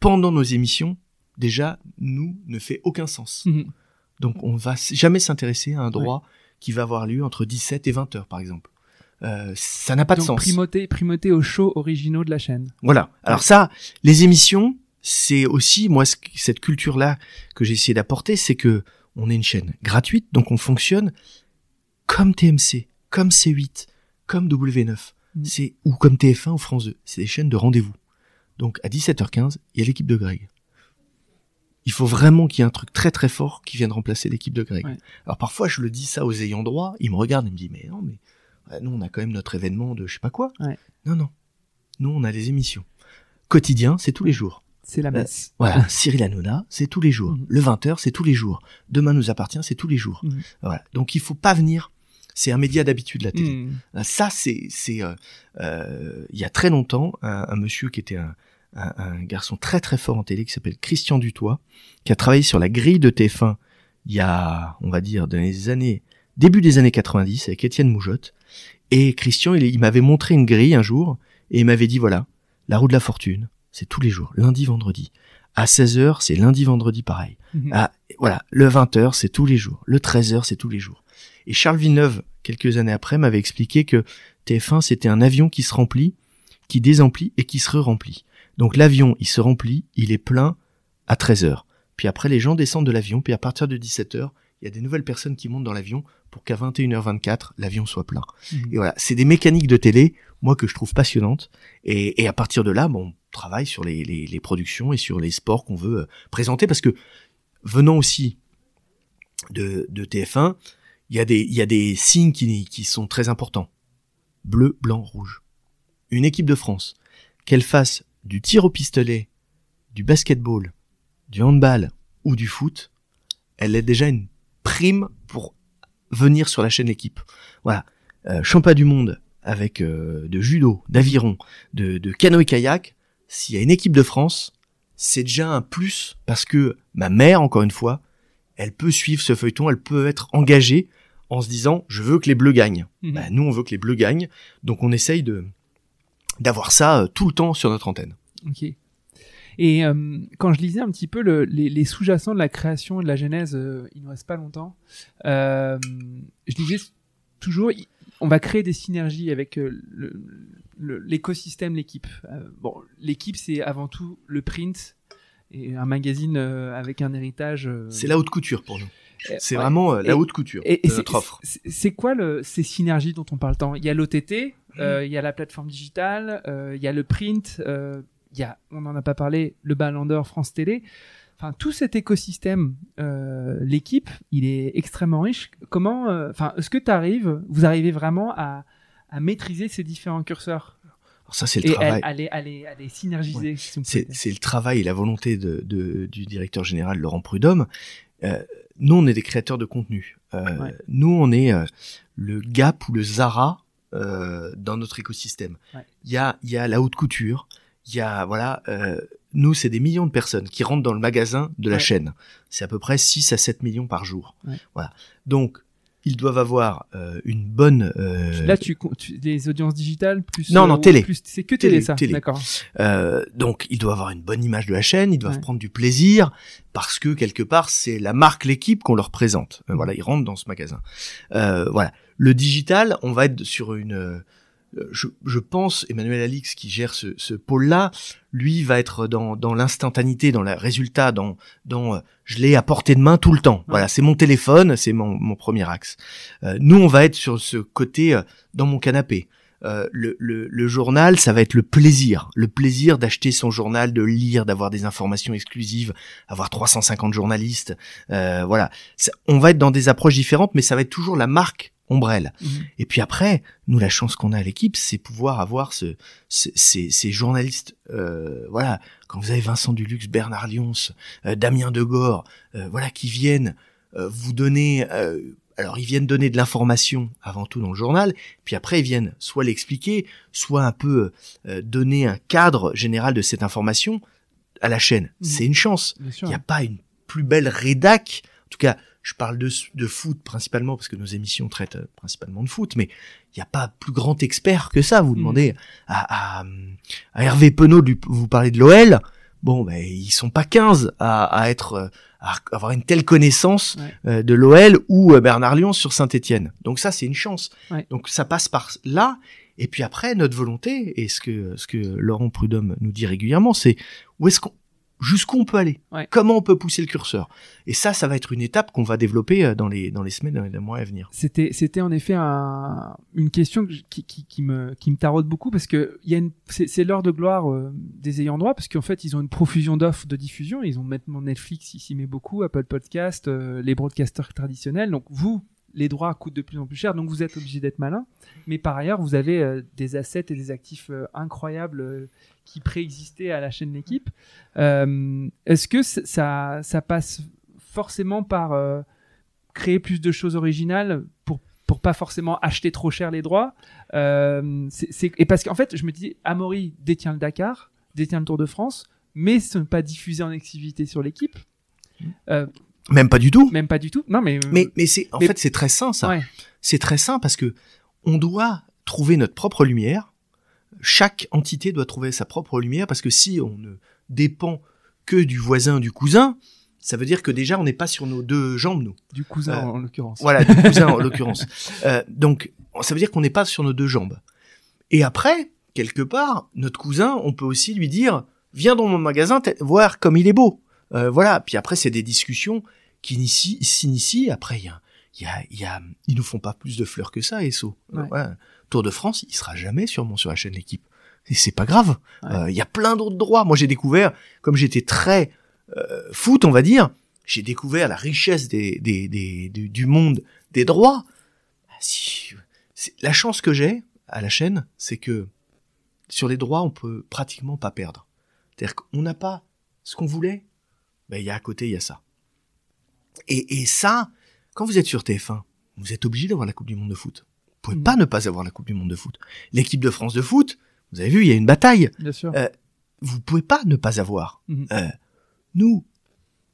pendant nos émissions déjà, nous, ne fait aucun sens. Mhm. Donc, on va jamais s'intéresser à un droit qui va avoir lieu entre 17 et 20 heures, par exemple. Euh, ça n'a pas de sens. Primauté, primauté aux shows originaux de la chaîne. Voilà. Alors ça, les émissions, c'est aussi moi cette culture-là que j'ai essayé d'apporter, c'est que on est une chaîne gratuite, donc on fonctionne comme TMC, comme C8, comme W9, mhm. c'est ou comme TF1 ou France 2. C'est des chaînes de rendez-vous. Donc à 17h15, il y a l'équipe de Greg il faut vraiment qu'il y ait un truc très très fort qui vienne remplacer l'équipe de Greg. Alors parfois je le dis ça aux ayants droit, ils me regardent et me disent mais non mais nous on a quand même notre événement de je sais pas quoi. Non non, nous on a des émissions. Quotidien c'est tous les jours. C'est la messe. Euh, voilà, Cyril Hanouna, c'est tous les jours. Mhm. Le 20h, c'est tous les jours. Demain nous appartient, c'est tous les jours. Mhm. Voilà. Donc il faut pas venir. C'est un média d'habitude la télé. Mhm. Euh, ça c'est c'est euh, il y a très longtemps un monsieur qui était un, un, garçon très très fort en télé qui s'appelle Christian Dutoit, qui a travaillé sur la grille de TF1 il y a, on va dire, dans les années, début des années 90 avec Étienne Moujotte. Et Christian, il, il m'avait montré une grille un jour et il m'avait dit voilà, la roue de la fortune, c'est tous les jours, lundi, vendredi. À 16h, c'est lundi, vendredi pareil. Mhm. À, voilà, le 20h, c'est tous les jours. Le 13h, c'est tous les jours. Et Charles Villeneuve, quelques années après, m'avait expliqué que TF1, c'était un avion qui se remplit, qui désemplit et qui se re-remplit. Donc l'avion, il se remplit, il est plein à 13h. Puis après, les gens descendent de l'avion, puis à partir de 17h, il y a des nouvelles personnes qui montent dans l'avion pour qu'à 21h24, l'avion soit plein. Mhm. Et voilà, c'est des mécaniques de télé, moi, que je trouve passionnantes. Et, à partir de là, bon, on travaille sur les, productions et sur les sports qu'on veut euh, présenter, parce que venant aussi de, TF1, il y, a des, il y a des signes qui, qui sont très importants. Bleu, blanc, rouge. Une équipe de France, qu'elle fasse du tir au pistolet, du basketball, du handball ou du foot, elle est déjà une prime pour venir sur la chaîne équipe. Voilà, euh, du monde avec euh, de judo, d'aviron, de, de canoë-kayak, s'il y a une équipe de France, c'est déjà un plus parce que ma mère, encore une fois, elle peut suivre ce feuilleton, elle peut être engagée en se disant je veux que les bleus gagnent. Mhm. Bah, nous on veut que les bleus gagnent, donc on essaye de d'avoir ça euh, tout le temps sur notre antenne. Ok. Et euh, quand je lisais un petit peu le, les, sous-jacents de la création et de la genèse, euh, il ne reste pas longtemps, je disais toujours, on va créer des synergies avec l'écosystème, l'équipe. Bon, l'équipe, c'est avant tout le print et un magazine avec un héritage. C'est la haute couture pour nous. Euh, C'est ouais. vraiment euh, la Et- haute couture Et, et de c'est- notre offre. c'est- quoi le, ces synergies dont on parle tant? Il y a l'OTT, euh, il y a la plateforme digitale, euh, il y a le print, euh, il y a, on n'en a pas parlé, le Ballon d'Or, France Télé. Enfin, tout cet écosystème, l'équipe, il est extrêmement riche. Comment, enfin, est-ce que tu arrives, vous arrivez vraiment à, à maîtriser ces différents curseurs? Alors ça, c'est le et travail. les- à les synergiser si C'est le travail et la volonté de, de- du directeur général Laurent Prudhomme. Euh, nous, on est des créateurs de contenu. Euh, Ouais. Nous, on est euh, le Gap ou le Zara euh, dans notre écosystème. Il Ouais. y, a, il y a la haute couture. Il y a voilà. euh, nous, c'est des millions de personnes qui rentrent dans le magasin de la Ouais. chaîne. C'est à peu près 6 à 7 millions par jour. Voilà. Donc, ils doivent avoir euh, une bonne euh, Là, tu, tu des audiences digitales plus Non, non, ou télé. C'est que télé, Télé, ça. télé. D'accord. Euh, donc, ils doivent avoir une bonne image de la chaîne, ils doivent Ouais. prendre du plaisir parce que quelque part, c'est la marque, l'équipe qu'on leur présente. Euh, voilà, ils rentrent dans ce magasin. Euh, voilà. Le digital, on va être sur une. Euh, je, je pense, Emmanuel Alix qui gère ce, ce pôle-là, lui va être dans, dans l'instantanéité, dans le résultat, dans, dans euh, je l'ai à portée de main tout le temps. Voilà, c'est mon téléphone, c'est mon, mon premier axe. Euh, nous, on va être sur ce côté euh, dans mon canapé. Euh, le, le, le journal, ça va être le plaisir, le plaisir d'acheter son journal, de lire, d'avoir des informations exclusives, avoir 350 journalistes, euh, voilà. Ça- on va être dans des approches différentes, mais ça va être toujours la marque ombrelle. Mhm. Et puis après, nous, la chance qu'on a à l'équipe, c'est pouvoir avoir ce, ce- ces, ces journalistes, euh, voilà. Quand vous avez Vincent Dulux, Bernard Lyons, euh, Damien Degore, euh, voilà, qui viennent euh, vous donner. euh, alors, ils viennent donner de l'information avant tout dans le journal, puis après ils viennent soit l'expliquer, soit un peu euh, donner un cadre général de cette information à la chaîne. Mhm. C'est une chance. Il n'y a pas une plus belle rédac. En tout cas, je parle de, de foot principalement parce que nos émissions traitent euh, principalement de foot, mais il n'y a pas plus grand expert que ça. Vous Mhm. demandez à, à, à Hervé Penaud de vous parlez de l'OL. Bon, ben ils sont pas 15 à, à être euh, à avoir une telle connaissance Ouais. euh, de l'OL ou euh, Bernard Lyon sur Saint-Étienne. Donc ça, c'est une chance. Ouais. Donc ça passe par là. Et puis après, notre volonté et ce que ce que Laurent Prudhomme nous dit régulièrement, c'est où est-ce qu'on jusqu'où on peut aller, Ouais. comment on peut pousser le curseur. Et ça, ça va être une étape qu'on va développer euh, dans les dans les semaines, dans les mois à venir. C'était, c'était en effet un- une question qui, qui, qui me, qui me taraude beaucoup parce que il y a une, c'est, c'est l'heure de gloire euh, des ayants droit parce qu'en fait ils ont une profusion d'offres de diffusion. Ils ont maintenant Netflix, il s'y met beaucoup, Apple Podcast, euh, les broadcasters traditionnels. Donc vous, les droits coûtent de plus en plus cher, donc vous êtes obligé d'être malin. Mais par ailleurs, vous avez euh, des assets et des actifs euh, incroyables euh, qui préexistaient à la chaîne L'équipe. Est-ce que ça, ça passe forcément par créer plus de choses originales pour pour pas forcément acheter trop cher les droits? C'est et parce qu'en fait je me dis Amaury détient le Dakar détient le Tour de France mais ce n'est pas diffusé en exclusivité sur l'équipe Euh, Même pas du tout. même pas du tout non mais euh, Mais mais c'est en mais- fait c'est très sain ça. ouais, C'est très sain parce que on doit trouver notre propre lumière. Chaque entité doit trouver sa propre lumière parce que si on ne dépend que du voisin, du cousin, ça veut dire que déjà on n'est pas sur nos deux jambes nous. du cousin Euh, en l'occurrence Voilà, du cousin en l'occurrence. Euh, donc, ça veut dire qu'on n'est pas sur nos deux jambes. Et après, quelque part, notre cousin, on peut aussi lui dire, viens dans mon magasin, voir comme il est beau. Euh, voilà. Puis après, c'est des discussions qui initient- s'initient. Après, il y a, il y a, y a, ils nous font pas plus de fleurs que ça, ESSO. Euh, Ouais. voilà. Tour de France, il sera jamais sûrement sur la chaîne l'équipe. Et c'est pas grave. Ouais. Euh, Il y a plein d'autres droits. Moi, j'ai découvert, comme j'étais très euh, foot, on va dire, j'ai découvert la richesse des, des, des, du, du monde des droits. Ah, Si, la chance que j'ai à la chaîne, c'est que sur les droits, on peut pratiquement pas perdre. C'est-à-dire qu'on n'a pas ce qu'on voulait, ben, il y a à côté, il y a ça. Et, et ça, quand vous êtes sur TF1, vous êtes obligé d'avoir la Coupe du Monde de foot. Vous pouvez Mhm. pas ne pas avoir la Coupe du Monde de foot. L'équipe de France de foot, vous avez vu, il y a une bataille. bien sûr Euh, vous pouvez pas ne pas avoir. Mhm. Euh, nous,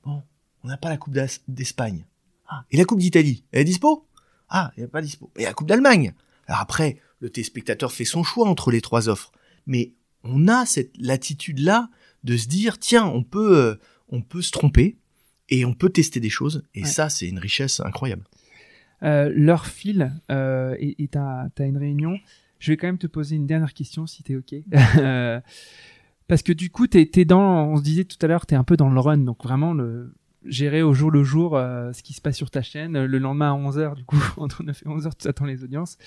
bon, on n'a pas la Coupe d'Espagne. Ah, et la Coupe d'Italie, elle est dispo? Ah, elle n'est pas dispo. Et la Coupe d'Allemagne. Alors après, le téléspectateur fait son choix entre les trois offres. Mais on a cette latitude-là de se dire, tiens, on peut, euh, on peut se tromper et on peut tester des choses. Et Ouais. ça, c'est une richesse incroyable. Euh, l'heure file euh, et t'as as une réunion. Je vais quand même te poser une dernière question si t'es ok. Euh, parce que du coup, t'es es dans, on se disait tout à l'heure, t'es un peu dans le run, donc vraiment le gérer au jour le jour euh, ce qui se passe sur ta chaîne. Le lendemain à 11h, du coup, entre 9 et 11h, tu attends les audiences.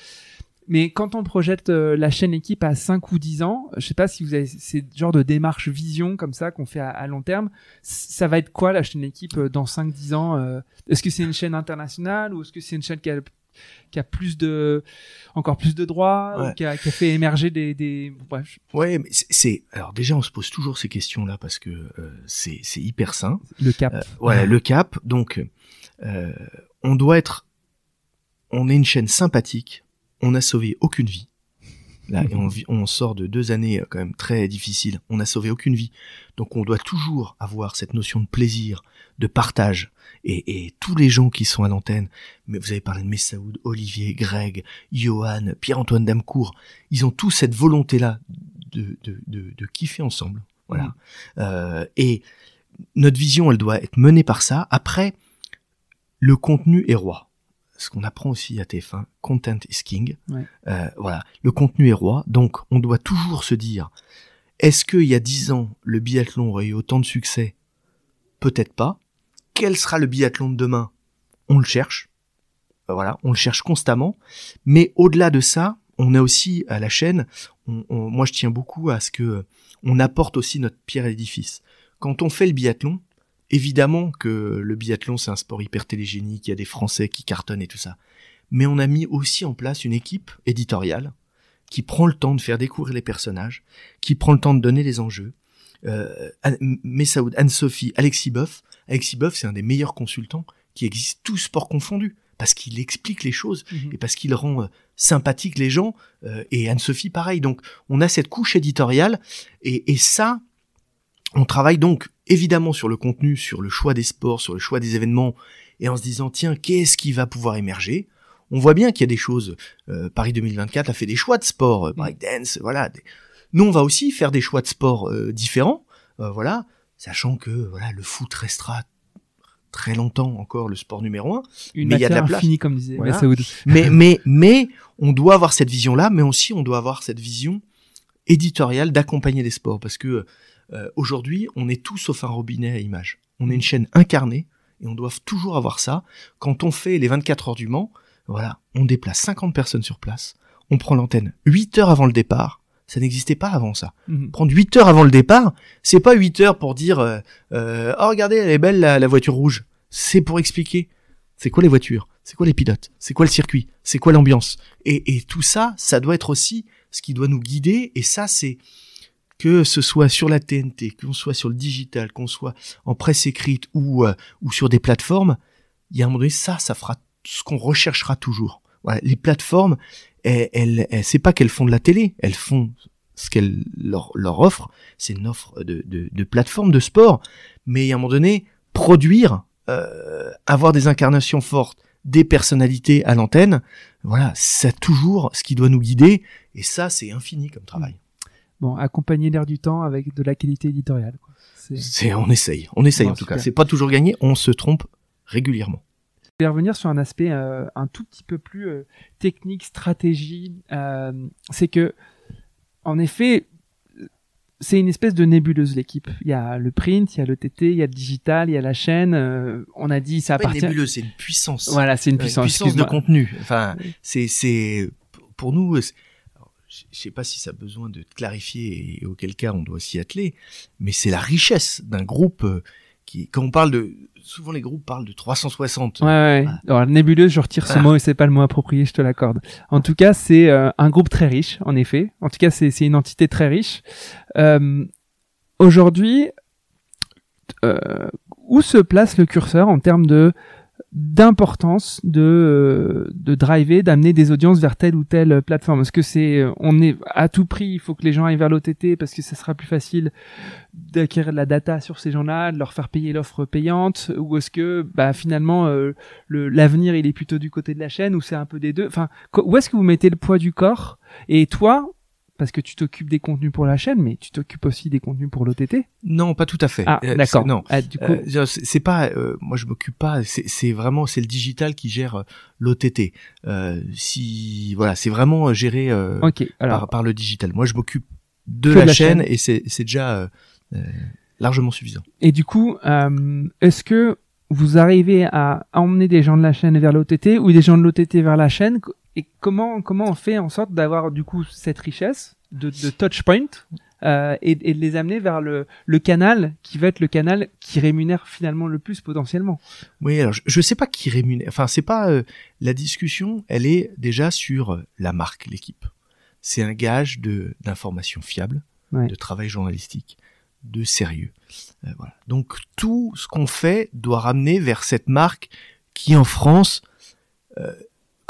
Mais quand on projette euh, la chaîne équipe à 5 ou 10 ans, je sais pas si vous avez ces genre de démarche vision comme ça qu'on fait à, long terme, ça va être quoi la chaîne équipe euh, dans 5-10 ans Est-ce que c'est une chaîne internationale ou est-ce que c'est une chaîne qui a qui a plus de encore plus de droits qui, a, qui, a, fait émerger des, des... ouais mais c'est alors déjà on se pose toujours ces questions là parce que euh, c'est c'est hyper sain. Le cap. Euh, voilà le cap. Donc euh, on doit être on est une chaîne sympathique on n'a sauvé aucune vie Là, et on, on, sort de deux années quand même très difficiles. On n'a sauvé aucune vie. Donc on doit toujours avoir cette notion de plaisir, de partage. Et, et tous les gens qui sont à l'antenne, mais vous avez parlé de Messaoud, Olivier, Greg, Johan, Pierre-Antoine Damcourt, ils ont tous cette volonté-là de, de, de, de, kiffer ensemble. Voilà. Mmh. Euh, et notre vision, elle doit être menée par ça. Après, le contenu est roi ce qu'on apprend aussi à TF1, content is king. Euh, voilà, le contenu est roi, donc on doit toujours se dire, est-ce qu'il y a dix ans, le biathlon aurait eu autant de succès? Peut-être pas. Quel sera le biathlon de demain? On le cherche. Euh, voilà, on le cherche constamment. Mais au-delà de ça, on a aussi à la chaîne, moi je tiens beaucoup à ce que on apporte aussi notre pierre à l'édifice. Quand on fait le biathlon, Évidemment que le biathlon, c'est un sport hyper télégénique, il y a des Français qui cartonnent et tout ça. Mais on a mis aussi en place une équipe éditoriale qui prend le temps de faire découvrir les personnages, qui prend le temps de donner les enjeux. Euh, Messaoud, Anne-Sophie, Alexis Boff. Alexis Boff, c'est un des meilleurs consultants qui existe, tous sports confondus, parce qu'il explique les choses mhm. et parce qu'il rend euh, sympathique les gens. Euh, et Anne-Sophie, pareil. Donc, on a cette couche éditoriale, et, et ça, on travaille donc évidemment sur le contenu, sur le choix des sports, sur le choix des événements, et en se disant tiens, qu'est-ce qui va pouvoir émerger? On voit bien qu'il y a des choses. Euh, Paris 2024 a fait des choix de sport, euh, breakdance, voilà. Nous, on va aussi faire des choix de sport euh, différents, voilà, sachant que voilà, le foot restera très longtemps encore le sport numéro un. Une mais il y a de la place. comme disait mais mais mais on doit avoir cette vision là, mais aussi on doit avoir cette vision éditoriale d'accompagner les sports parce que euh, aujourd'hui, on est tous sauf un robinet à image. On est une chaîne incarnée et on doit toujours avoir ça. Quand on fait les 24 heures du Mans, voilà, on déplace 50 personnes sur place, on prend l'antenne 8 heures avant le départ. Ça n'existait pas avant ça. Mhm. Prendre 8 heures avant le départ, c'est pas 8 heures pour dire euh, euh, oh regardez elle est belle la, voiture rouge. C'est pour expliquer c'est quoi les voitures, c'est quoi les pilotes, c'est quoi le circuit, c'est quoi l'ambiance. Et, et tout ça, ça doit être aussi ce qui doit nous guider. Et ça, c'est que ce soit sur la TNT, qu'on soit sur le digital, qu'on soit en presse écrite ou, euh, ou sur des plateformes, il y a un moment donné, ça, ça fera ce qu'on recherchera toujours. Voilà, les plateformes, elles, elles, c'est pas qu'elles font de la télé, elles font ce qu'elles leur, leur offrent, c'est une offre de, de, de plateforme de sport, mais à un moment donné, produire, euh, avoir des incarnations fortes, des personnalités à l'antenne, voilà, c'est toujours ce qui doit nous guider, et ça, c'est infini comme travail bon, accompagner l'air du temps avec de la qualité éditoriale. C'est, on essaye, on essaye en tout cas. C'est pas toujours gagné, on se trompe régulièrement. Je vais revenir sur un aspect euh, un tout petit peu plus euh, technique, stratégie. Euh, c'est que, en effet, c'est une espèce de nébuleuse l'équipe. Il y a le print, il y a le TT, il y a le digital, il y a la chaîne. on a dit ça appartient. Pas une nébuleuse, c'est une puissance. Voilà, c'est une puissance. Une puissance de contenu. Enfin, c'est c'est pour nous je sais pas si ça a besoin de clarifier et auquel cas on doit s'y atteler, mais c'est la richesse d'un groupe euh, qui, quand on parle de, souvent les groupes parlent de 360. Ouais, ouais. Alors nébuleuse, je retire ce mot et c'est pas le mot approprié, je te l'accorde. En tout cas, c'est euh, un groupe très riche, en effet. En tout cas, c'est une entité très riche. Euh, Aujourd'hui, euh, où se place le curseur en termes de d'importance de euh, de driver d'amener des audiences vers telle ou telle plateforme. Est-ce que c'est euh, on est à tout prix il faut que les gens aillent vers l'OTT parce que ça sera plus facile d'acquérir de la data sur ces gens-là de leur faire payer l'offre payante ou est-ce que bah finalement euh, l'avenir il est plutôt du côté de la chaîne ou c'est un peu des deux? Enfin où est-ce que vous mettez le poids du corps? Et toi parce que tu t'occupes des contenus pour la chaîne, mais tu t'occupes aussi des contenus pour l'OTT. Non, pas tout à fait. Ah, Euh, d'accord. c'est- Non, Ah, du coup, Euh, c'est pas, euh, moi je m'occupe pas. C'est vraiment, c'est le digital qui gère euh, l'OTT. Euh, si, voilà, c'est vraiment géré euh. Alors, par, par le digital. Moi je m'occupe de la, de la chaîne, chaîne. et c'est déjà largement suffisant. et du coup, est-ce que vous arrivez à emmener des gens de la chaîne vers l'OTT ou des gens de l'OTT vers la chaîne? Et comment comment on fait en sorte d'avoir du coup cette richesse de, de touch point euh, et, et de les amener vers le, le canal qui va être le canal qui rémunère finalement le plus potentiellement? Oui, alors je, je sais pas qui rémunère. Enfin, c'est pas euh, la discussion. Elle est déjà sur euh, la marque, l'équipe. C'est un gage de d'information fiable, Ouais. de travail journalistique, de sérieux. Euh, voilà. Donc tout ce qu'on fait doit ramener vers cette marque qui, en France,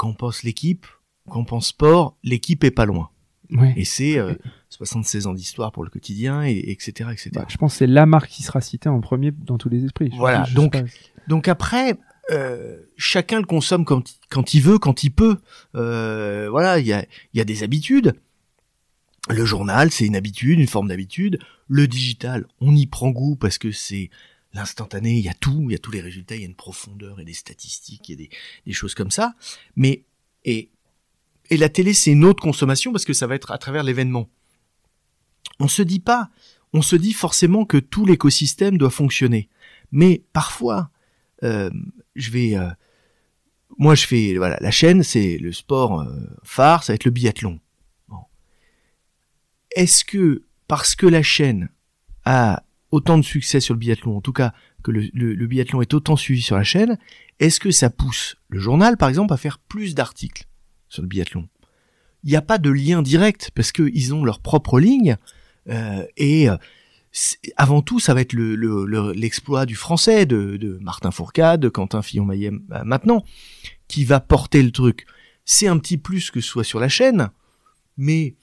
on pense l'équipe, on pense sport, l'équipe est pas loin. Ouais. Et c'est euh, 76 ans d'histoire pour le quotidien, et, etc., etc. Bah, je pense que c'est la marque qui sera citée en premier dans tous les esprits. Je- Voilà, donc. Donc après, euh, chacun le consomme quand, quand il veut, quand il peut. Euh, voilà, il y a, il y a des habitudes. Le journal, c'est une habitude, une forme d'habitude. Le digital, on y prend goût parce que c'est l'instantané, il y a tout, il y a tous les résultats, il y a une profondeur et des statistiques, a des, des choses comme ça. Mais et, et la télé, c'est une autre consommation parce que ça va être à travers l'événement. On se dit pas, on se dit forcément que tout l'écosystème doit fonctionner. Mais parfois, euh, je vais, euh, moi je fais, voilà, la chaîne c'est le sport euh, phare, ça va être le biathlon. Bon. Est-ce que parce que la chaîne a autant de succès sur le biathlon, en tout cas que le, le- le biathlon est autant suivi sur la chaîne, est-ce que ça pousse le journal par exemple à faire plus d'articles sur le biathlon? Il n'y a pas de lien direct parce qu'ils ont leur propre ligne euh, et euh, avant tout, ça va être le- le- l'exploit du français, de, de Martin Fourcade, de Quentin Fillon-Maillet euh, maintenant, qui va porter le truc. C'est un petit plus que ce soit sur la chaîne, mais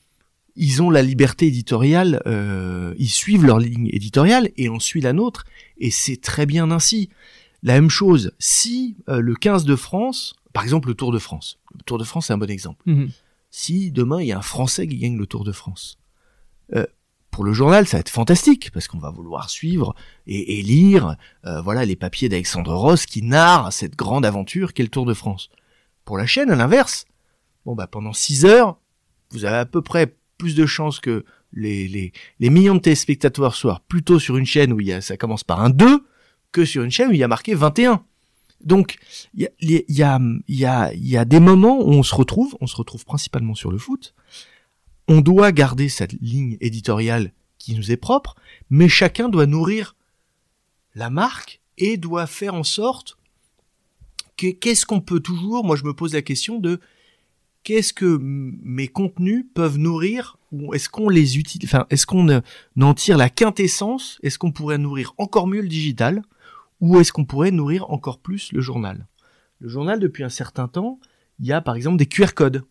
ils ont la liberté éditoriale, euh, ils suivent leur ligne éditoriale et on suit la nôtre, et c'est très bien ainsi. La même chose, si euh, le 15 de France, par exemple le Tour de France, le Tour de France c'est un bon exemple, Mhm. si demain il y a un Français qui gagne le Tour de France. Euh, pour le journal, ça va être fantastique parce qu'on va vouloir suivre et, et lire, euh, voilà, les papiers d'Alexandre Ross qui narrent cette grande aventure qu'est le Tour de France. Pour la chaîne, à l'inverse, bon bah pendant 6 heures, vous avez à peu près plus de chances que les, les, les millions de téléspectateurs soient plutôt sur une chaîne où il y a, ça commence par un 2 que sur une chaîne où il y a marqué 21. Donc, il y a, y, a, y, a, y a des moments où on se retrouve, on se retrouve principalement sur le foot, on doit garder cette ligne éditoriale qui nous est propre, mais chacun doit nourrir la marque et doit faire en sorte que qu'est-ce qu'on peut toujours, moi je me pose la question de qu'est-ce que mes contenus peuvent nourrir ou est-ce qu'on les utilise, enfin est-ce qu'on en tire la quintessence, est-ce qu'on pourrait nourrir encore mieux le digital ou est-ce qu'on pourrait nourrir encore plus le journal? Le journal depuis un certain temps, il y a par exemple des QR codes.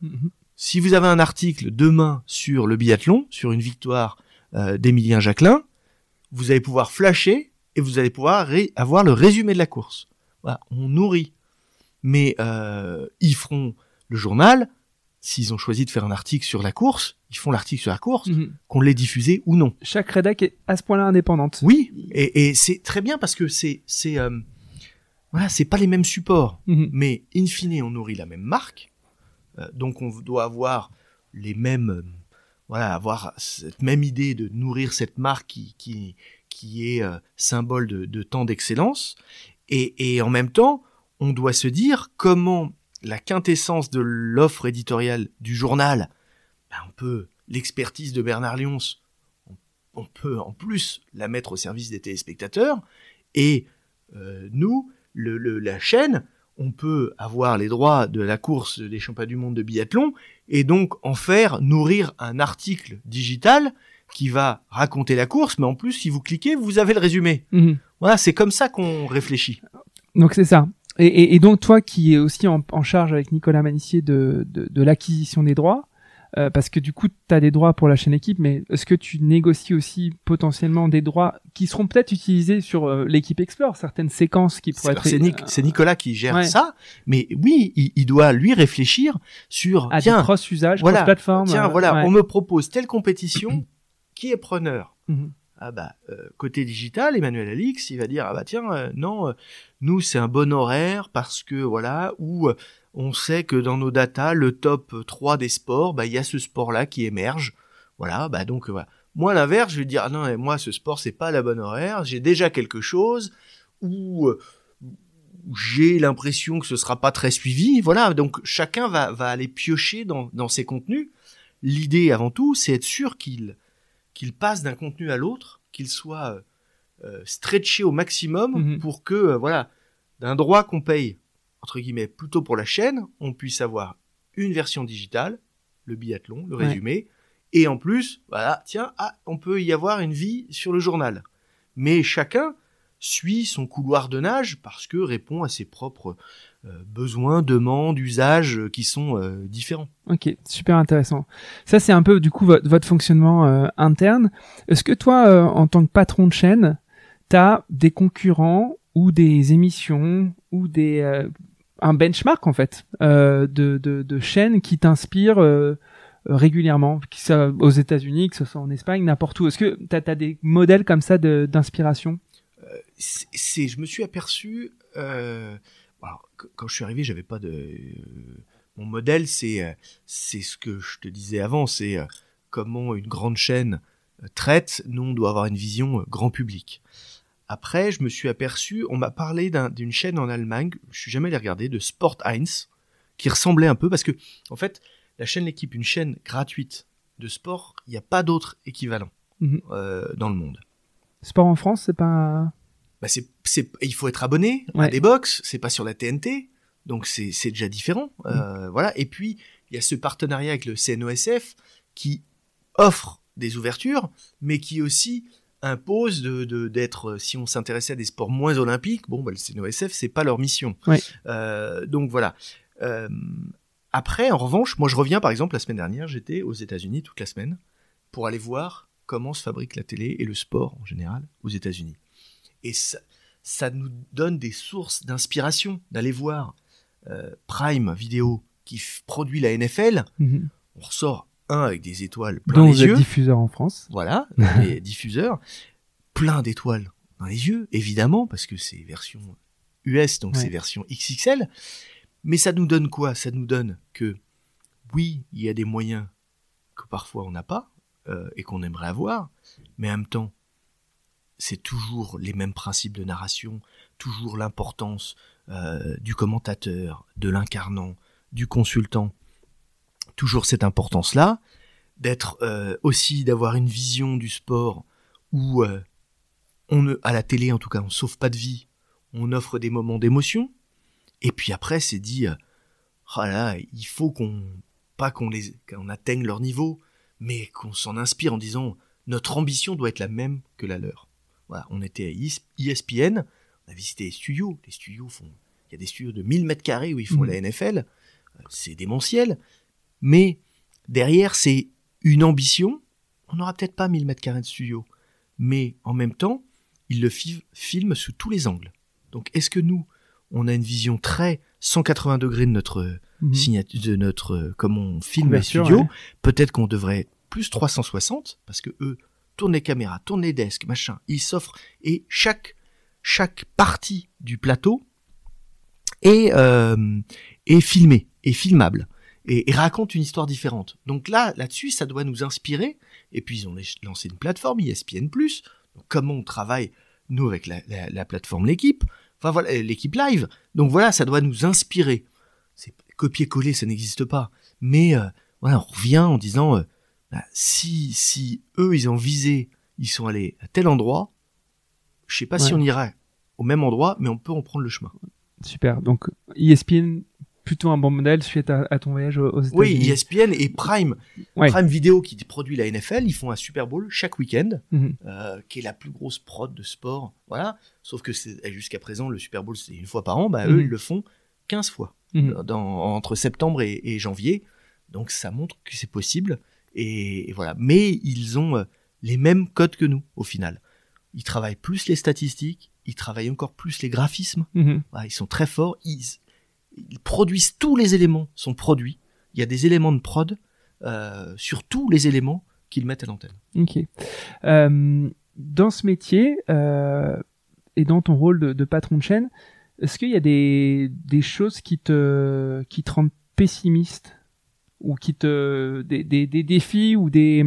Mhm. Si vous avez un article demain sur le biathlon, sur une victoire euh, d'Emilien Jacquelin, vous allez pouvoir flasher et vous allez pouvoir avoir le résumé de la course. Voilà, on nourrit. Mais euh, ils feront le journal, s'ils ont choisi de faire un article sur la course, ils font l'article sur la course, Mhm. qu'on l'ait diffusé ou non. Chaque rédac est à ce point-là indépendante. Oui, et, et c'est très bien parce que c'est c'est euh, voilà, c'est pas les mêmes supports Mhm. mais in fine on nourrit la même marque Euh, donc on doit avoir les mêmes euh, voilà avoir cette même idée de nourrir cette marque qui qui qui est euh, symbole de, de tant d'excellence et, et en même temps on doit se dire comment la quintessence de l'offre éditoriale du journal ben, on peut l'expertise de Bernard Lyons on, on peut en plus la mettre au service des téléspectateurs et euh, nous le, le- la chaîne on peut avoir les droits de la course des championnats du monde de biathlon et donc en faire nourrir un article digital qui va raconter la course, mais en plus, si vous cliquez, vous avez le résumé. Mhm. Voilà, c'est comme ça qu'on réfléchit. Donc c'est ça. Et, et, et donc toi qui es aussi en, en charge avec Nicolas Manissier de, de, de l'acquisition des droits, Euh, parce que du coup, tu as des droits pour la chaîne équipe, mais est-ce que tu négocies aussi potentiellement des droits qui seront peut-être utilisés sur euh, l'équipe Explore, certaines séquences qui pourraient être... C'est Nicolas qui gère ça, mais oui, il, doit lui réfléchir sur... À tiens, cross-usage, voilà, cross-plateforme. Tiens, voilà, on me propose telle compétition, qui est preneur? Mhm. Ah bah, côté digital, Emmanuel Alix, il va dire, ah bah tiens, non, nous c'est un bon horaire parce que voilà, ou on sait que dans nos datas, le top 3 des sports, bah, il y a ce sport-là qui émerge. Voilà, bah donc voilà. Moi, l'inverse, je vais dire, ah non, moi, ce sport, c'est pas la bonne horaire, j'ai déjà quelque chose, ou euh, j'ai l'impression que ce sera pas très suivi. Voilà, donc chacun va, va aller piocher dans, dans ses contenus. L'idée, avant tout, c'est être sûr qu'il qu'il passe d'un contenu à l'autre, qu'il soit euh, euh, stretché au maximum mhm. pour que, voilà, d'un droit qu'on paye entre guillemets, plutôt pour la chaîne, on puisse avoir une version digitale, le biathlon, le résumé, et en plus, voilà, tiens, ah, on peut y avoir une vie sur le journal. Mais chacun suit son couloir de nage parce que répond à ses propres euh, besoins, demandes, usages euh, qui sont euh, différents. Ok, super intéressant. Ça, c'est un peu du coup votre, fonctionnement interne. Est-ce que toi, en tant que patron de chaîne, tu as des concurrents ou des émissions ou des un benchmark en fait euh, de, de, de, chaînes qui t'inspirent euh, régulièrement, que ce soit aux États-Unis, que ce soit en Espagne, n'importe où? Est-ce que tu as, des modèles comme ça d'inspiration? Euh, C'est, je me suis aperçu. Alors, quand je suis arrivé, j'avais pas de. mon modèle, c'est c'est ce que je te disais avant, c'est comment une grande chaîne traite. Nous, on doit avoir une vision grand public. Après, je me suis aperçu, on m'a parlé d'une chaîne en Allemagne, je suis jamais allé regarder, de Sport 1, qui ressemblait un peu, parce que, en fait, la chaîne L'équipe, une chaîne gratuite de sport, il n'y a pas d'autre équivalent mhm. euh, dans le monde. Sport en France, c'est pas. Bah c'est, il faut être abonné à des box, c'est pas sur la TNT, donc c'est, déjà différent. Euh, mhm. Voilà. Et puis, il y a ce partenariat avec le CNOSF qui offre des ouvertures, mais qui aussi impose de d'être si on s'intéressait à des sports moins olympiques bon bah, le CNOSF c'est pas leur mission euh, donc voilà euh, après en revanche moi je reviens par exemple la semaine dernière j'étais aux États-Unis toute la semaine pour aller voir comment se fabrique la télé et le sport en général aux États-Unis et ça, ça nous donne des sources d'inspiration d'aller voir euh, Prime Vidéo qui produit la NFL mhm. on ressort avec des étoiles plein les yeux. diffuseur en France. Voilà, les diffuseurs. Plein d'étoiles dans les yeux, évidemment, parce que c'est version US, donc c'est version XXL. Mais ça nous donne quoi? Ça nous donne que, oui, il y a des moyens que parfois on n'a pas euh, et qu'on aimerait avoir, mais en même temps, c'est toujours les mêmes principes de narration, toujours l'importance euh, du commentateur, de l'incarnant, du consultant toujours cette importance-là, d'être euh, aussi d'avoir une vision du sport où euh, on ne, à la télé en tout cas, on sauve pas de vie, on offre des moments d'émotion, et puis après c'est dit, oh il faut qu'on pas qu'on les qu'on atteigne leur niveau, mais qu'on s'en inspire en disant notre ambition doit être la même que la leur. Voilà, on était à ESPN, on a visité les studios, les studios font, il y a des studios de 1000 mètres carrés où ils font mmh. la NFL, c'est démentiel, mais derrière, c'est une ambition. On n'aura peut-être pas 1000 mètres carrés de studio, mais en même temps, il le filme sous tous les angles. Donc, est-ce que nous, on a une vision très 180 degrés de notre mhm. signature, de notre comme on filme les studios Peut-être qu'on devrait plus 360 parce que eux tournent les caméras, tournent les desks, machin. Ils s'offrent et chaque partie du plateau est euh, est filmée, est filmable et, raconte une histoire différente. Donc là, là-dessus, ça doit nous inspirer. Et puis ils ont lancé une plateforme ESPN+. Comment on travaille nous avec la, la, plateforme l'équipe. Enfin voilà, l'équipe live. Donc voilà, ça doit nous inspirer. C'est copier-coller, ça n'existe pas. Mais euh, on revient en disant euh, bah, si si eux ils ont visé, ils sont allés à tel endroit. Je sais pas si on ira au même endroit, mais on peut en prendre le chemin. Super. Donc ESPN plutôt un bon modèle suite à, ton voyage aux États-Unis. Oui, ESPN et Prime, Prime Video qui produit la NFL, ils font un Super Bowl chaque week-end, mhm. euh, qui est la plus grosse prod de sport. Voilà. Sauf que jusqu'à présent, le Super Bowl c'est une fois par an. Bah eux, mhm. ils le font 15 fois mhm. dans, entre septembre et, janvier. Donc ça montre que c'est possible. Et, voilà. Mais ils ont euh, les mêmes codes que nous, au final. Ils travaillent plus les statistiques, ils travaillent encore plus les graphismes. Mhm. Voilà, ils sont très forts. Ils, ils produisent tous les éléments, sont produits. Il y a des éléments de prod euh, sur tous les éléments qu'ils mettent à l'antenne. Ok. Euh, dans ce métier euh, et dans ton rôle de, de patron de chaîne, est-ce qu'il y a des, des choses qui te, qui te rendent pessimiste? Ou qui te des, des, défis ou des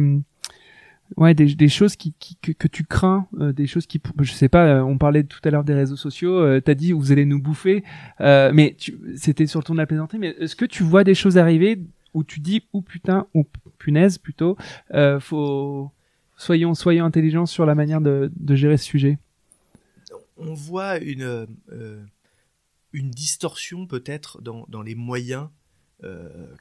ouais des, choses qui, que, tu crains euh, des choses qui je sais pas euh, on parlait tout à l'heure des réseaux sociaux euh, t'as dit vous allez nous bouffer euh, mais c'était sur le ton de la plaisanterie mais est-ce que tu vois des choses arriver où tu dis ou putain ou punaise plutôt faut soyons soyons intelligents sur la manière de, de gérer ce sujet? On voit une, une distorsion peut-être dans, dans les moyens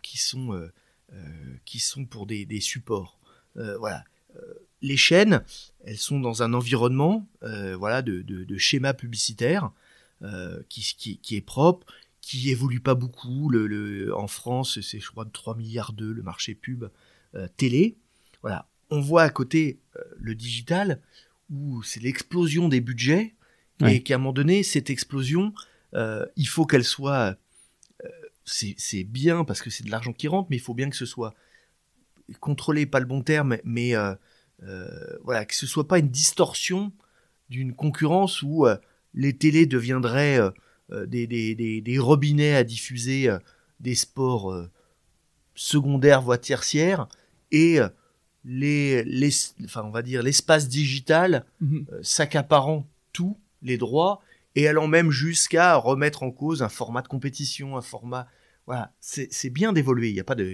qui, sont, euh, euh, qui sont pour des, des supports. Euh, voilà. Euh, les chaînes, elles sont dans un environnement euh, voilà, de, de, de schéma publicitaire euh, qui, qui, qui est propre, qui évolue pas beaucoup. Le, le- en France, c'est je crois de 3 milliards d'eux le marché pub euh, télé. Voilà. On voit à côté euh, le digital où c'est l'explosion des budgets et qu'à un moment donné, cette explosion, euh, il faut qu'elle soit. C'est bien parce que c'est de l'argent qui rentre, mais il faut bien que ce soit contrôlé, pas le bon terme, mais euh, euh, voilà, que ce soit pas une distorsion d'une concurrence où euh, les télés deviendraient des, des, des, des robinets à diffuser des sports secondaires voire tertiaires et les, les enfin on va dire l'espace digital euh, s'accaparant tous les droits et allant même jusqu'à remettre en cause un format de compétition, un format. Voilà, c'est bien d'évoluer. Il n'y a pas de,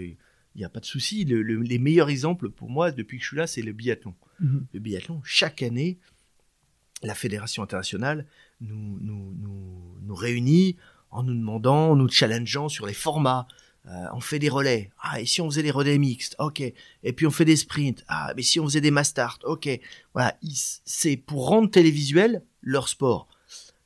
il y a pas de souci. Le- le- les meilleurs exemples pour moi depuis que je suis là, c'est le biathlon. Mhm. Le biathlon, chaque année, la fédération internationale nous, nous, nous, nous réunit en nous demandant, en nous challengeant sur les formats. Euh, on fait des relais. Ah, et si on faisait des relais mixtes? Ok. Et puis on fait des sprints. Ah, mais si on faisait des mass start Ok. Voilà, c'est pour rendre télévisuel leur sport.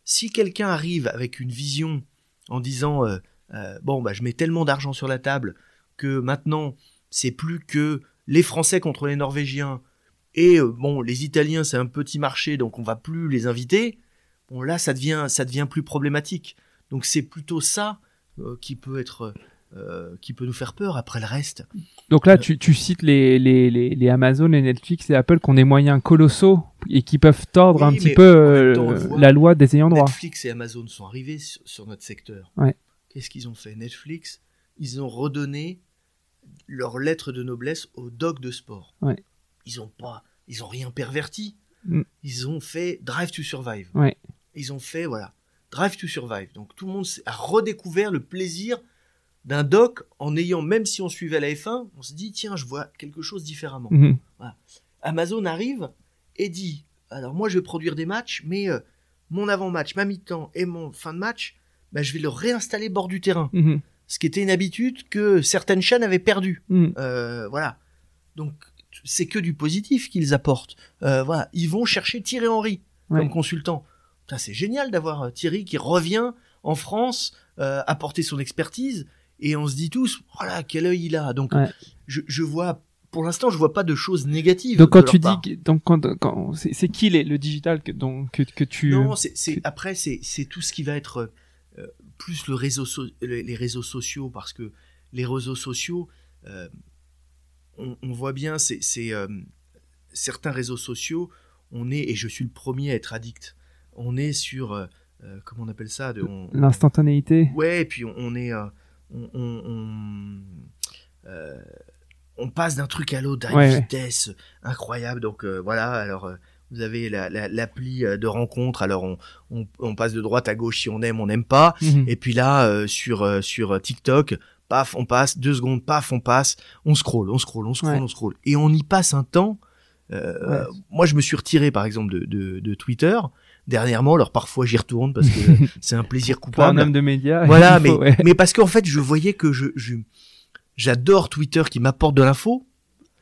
Si quelqu'un arrive avec une vision en disant euh, euh, bon bah je mets tellement d'argent sur la table que maintenant c'est plus que les Français contre les Norvégiens et euh, bon les Italiens c'est un petit marché donc on va plus les inviter. Bon là ça devient ça devient plus problématique. Donc c'est plutôt ça qui peut être euh, qui peut nous faire peur. Après le reste, Donc là, tu, tu cites les, les, les, les Amazon, les Netflix, les Apple qui ont des moyens colossaux et qui peuvent tordre Oui, un petit peu euh, temps, la loi des ayants droit. Netflix et Amazon sont arrivés sur, sur notre secteur. Ouais. Qu'est-ce qu'ils ont fait? Netflix, ils ont redonné leur lettre de noblesse aux dogs de sport. Ouais. Ils ont pas, ils ont rien perverti. Mm. Ils ont fait Drive to Survive. Ouais. Ils ont fait voilà Drive to Survive. Donc tout le monde a redécouvert le plaisir d'un doc en ayant, même si on suivait la F1, on se dit tiens je vois quelque chose différemment. Mhm. Amazon arrive et dit alors moi je vais produire des matchs, mais euh, mon avant-match, ma mi-temps et mon fin de match, bah, je vais le réinstaller bord du terrain. Mhm. Ce qui était une habitude que certaines chaînes avaient perdu. Mhm. Euh, voilà. Donc c'est que du positif qu'ils apportent. Euh, voilà, ils vont chercher Thierry Henry Ouais. comme consultant. C'est génial d'avoir Thierry qui revient en France apporter son expertise et on se dit tous voilà quel œil il a. Donc Ouais. je, je vois pour l'instant je vois pas de choses négatives. Donc quand tu dis, que- donc quand, quand c'est qui les, le digital que, donc, que, que tu Non, c'est, après, c'est, c'est tout ce qui va être euh, plus le réseau so- les, réseaux sociaux, parce que les réseaux sociaux, euh, on, on voit bien, c'est, c'est, euh, certains réseaux sociaux, on est, et je suis le premier à être addict, on est sur, euh, comment on appelle ça l'instantanéité. Ouais, et puis on, on est, on, on, on, euh, on passe d'un truc à l'autre à une Ouais, vitesse incroyable. Donc euh, voilà, alors euh, vous avez la- la- l'appli euh, de rencontre. Alors on, on, on passe de droite à gauche si on aime, on n'aime pas. Mhm. Et puis là, euh, sur euh, sur TikTok, paf, on passe deux secondes, paf, on passe, on scroll, on scroll, on scroll, Ouais. on scroll, et on y passe un temps. euh, Ouais. Moi, je me suis retiré, par exemple, de, de, de Twitter dernièrement. Alors parfois, j'y retourne parce que c'est un plaisir Pour un coupable. homme de médias. Voilà, il mais, faut- ouais. mais parce qu'en fait, je voyais que je, je j'adore Twitter qui m'apporte de l'info.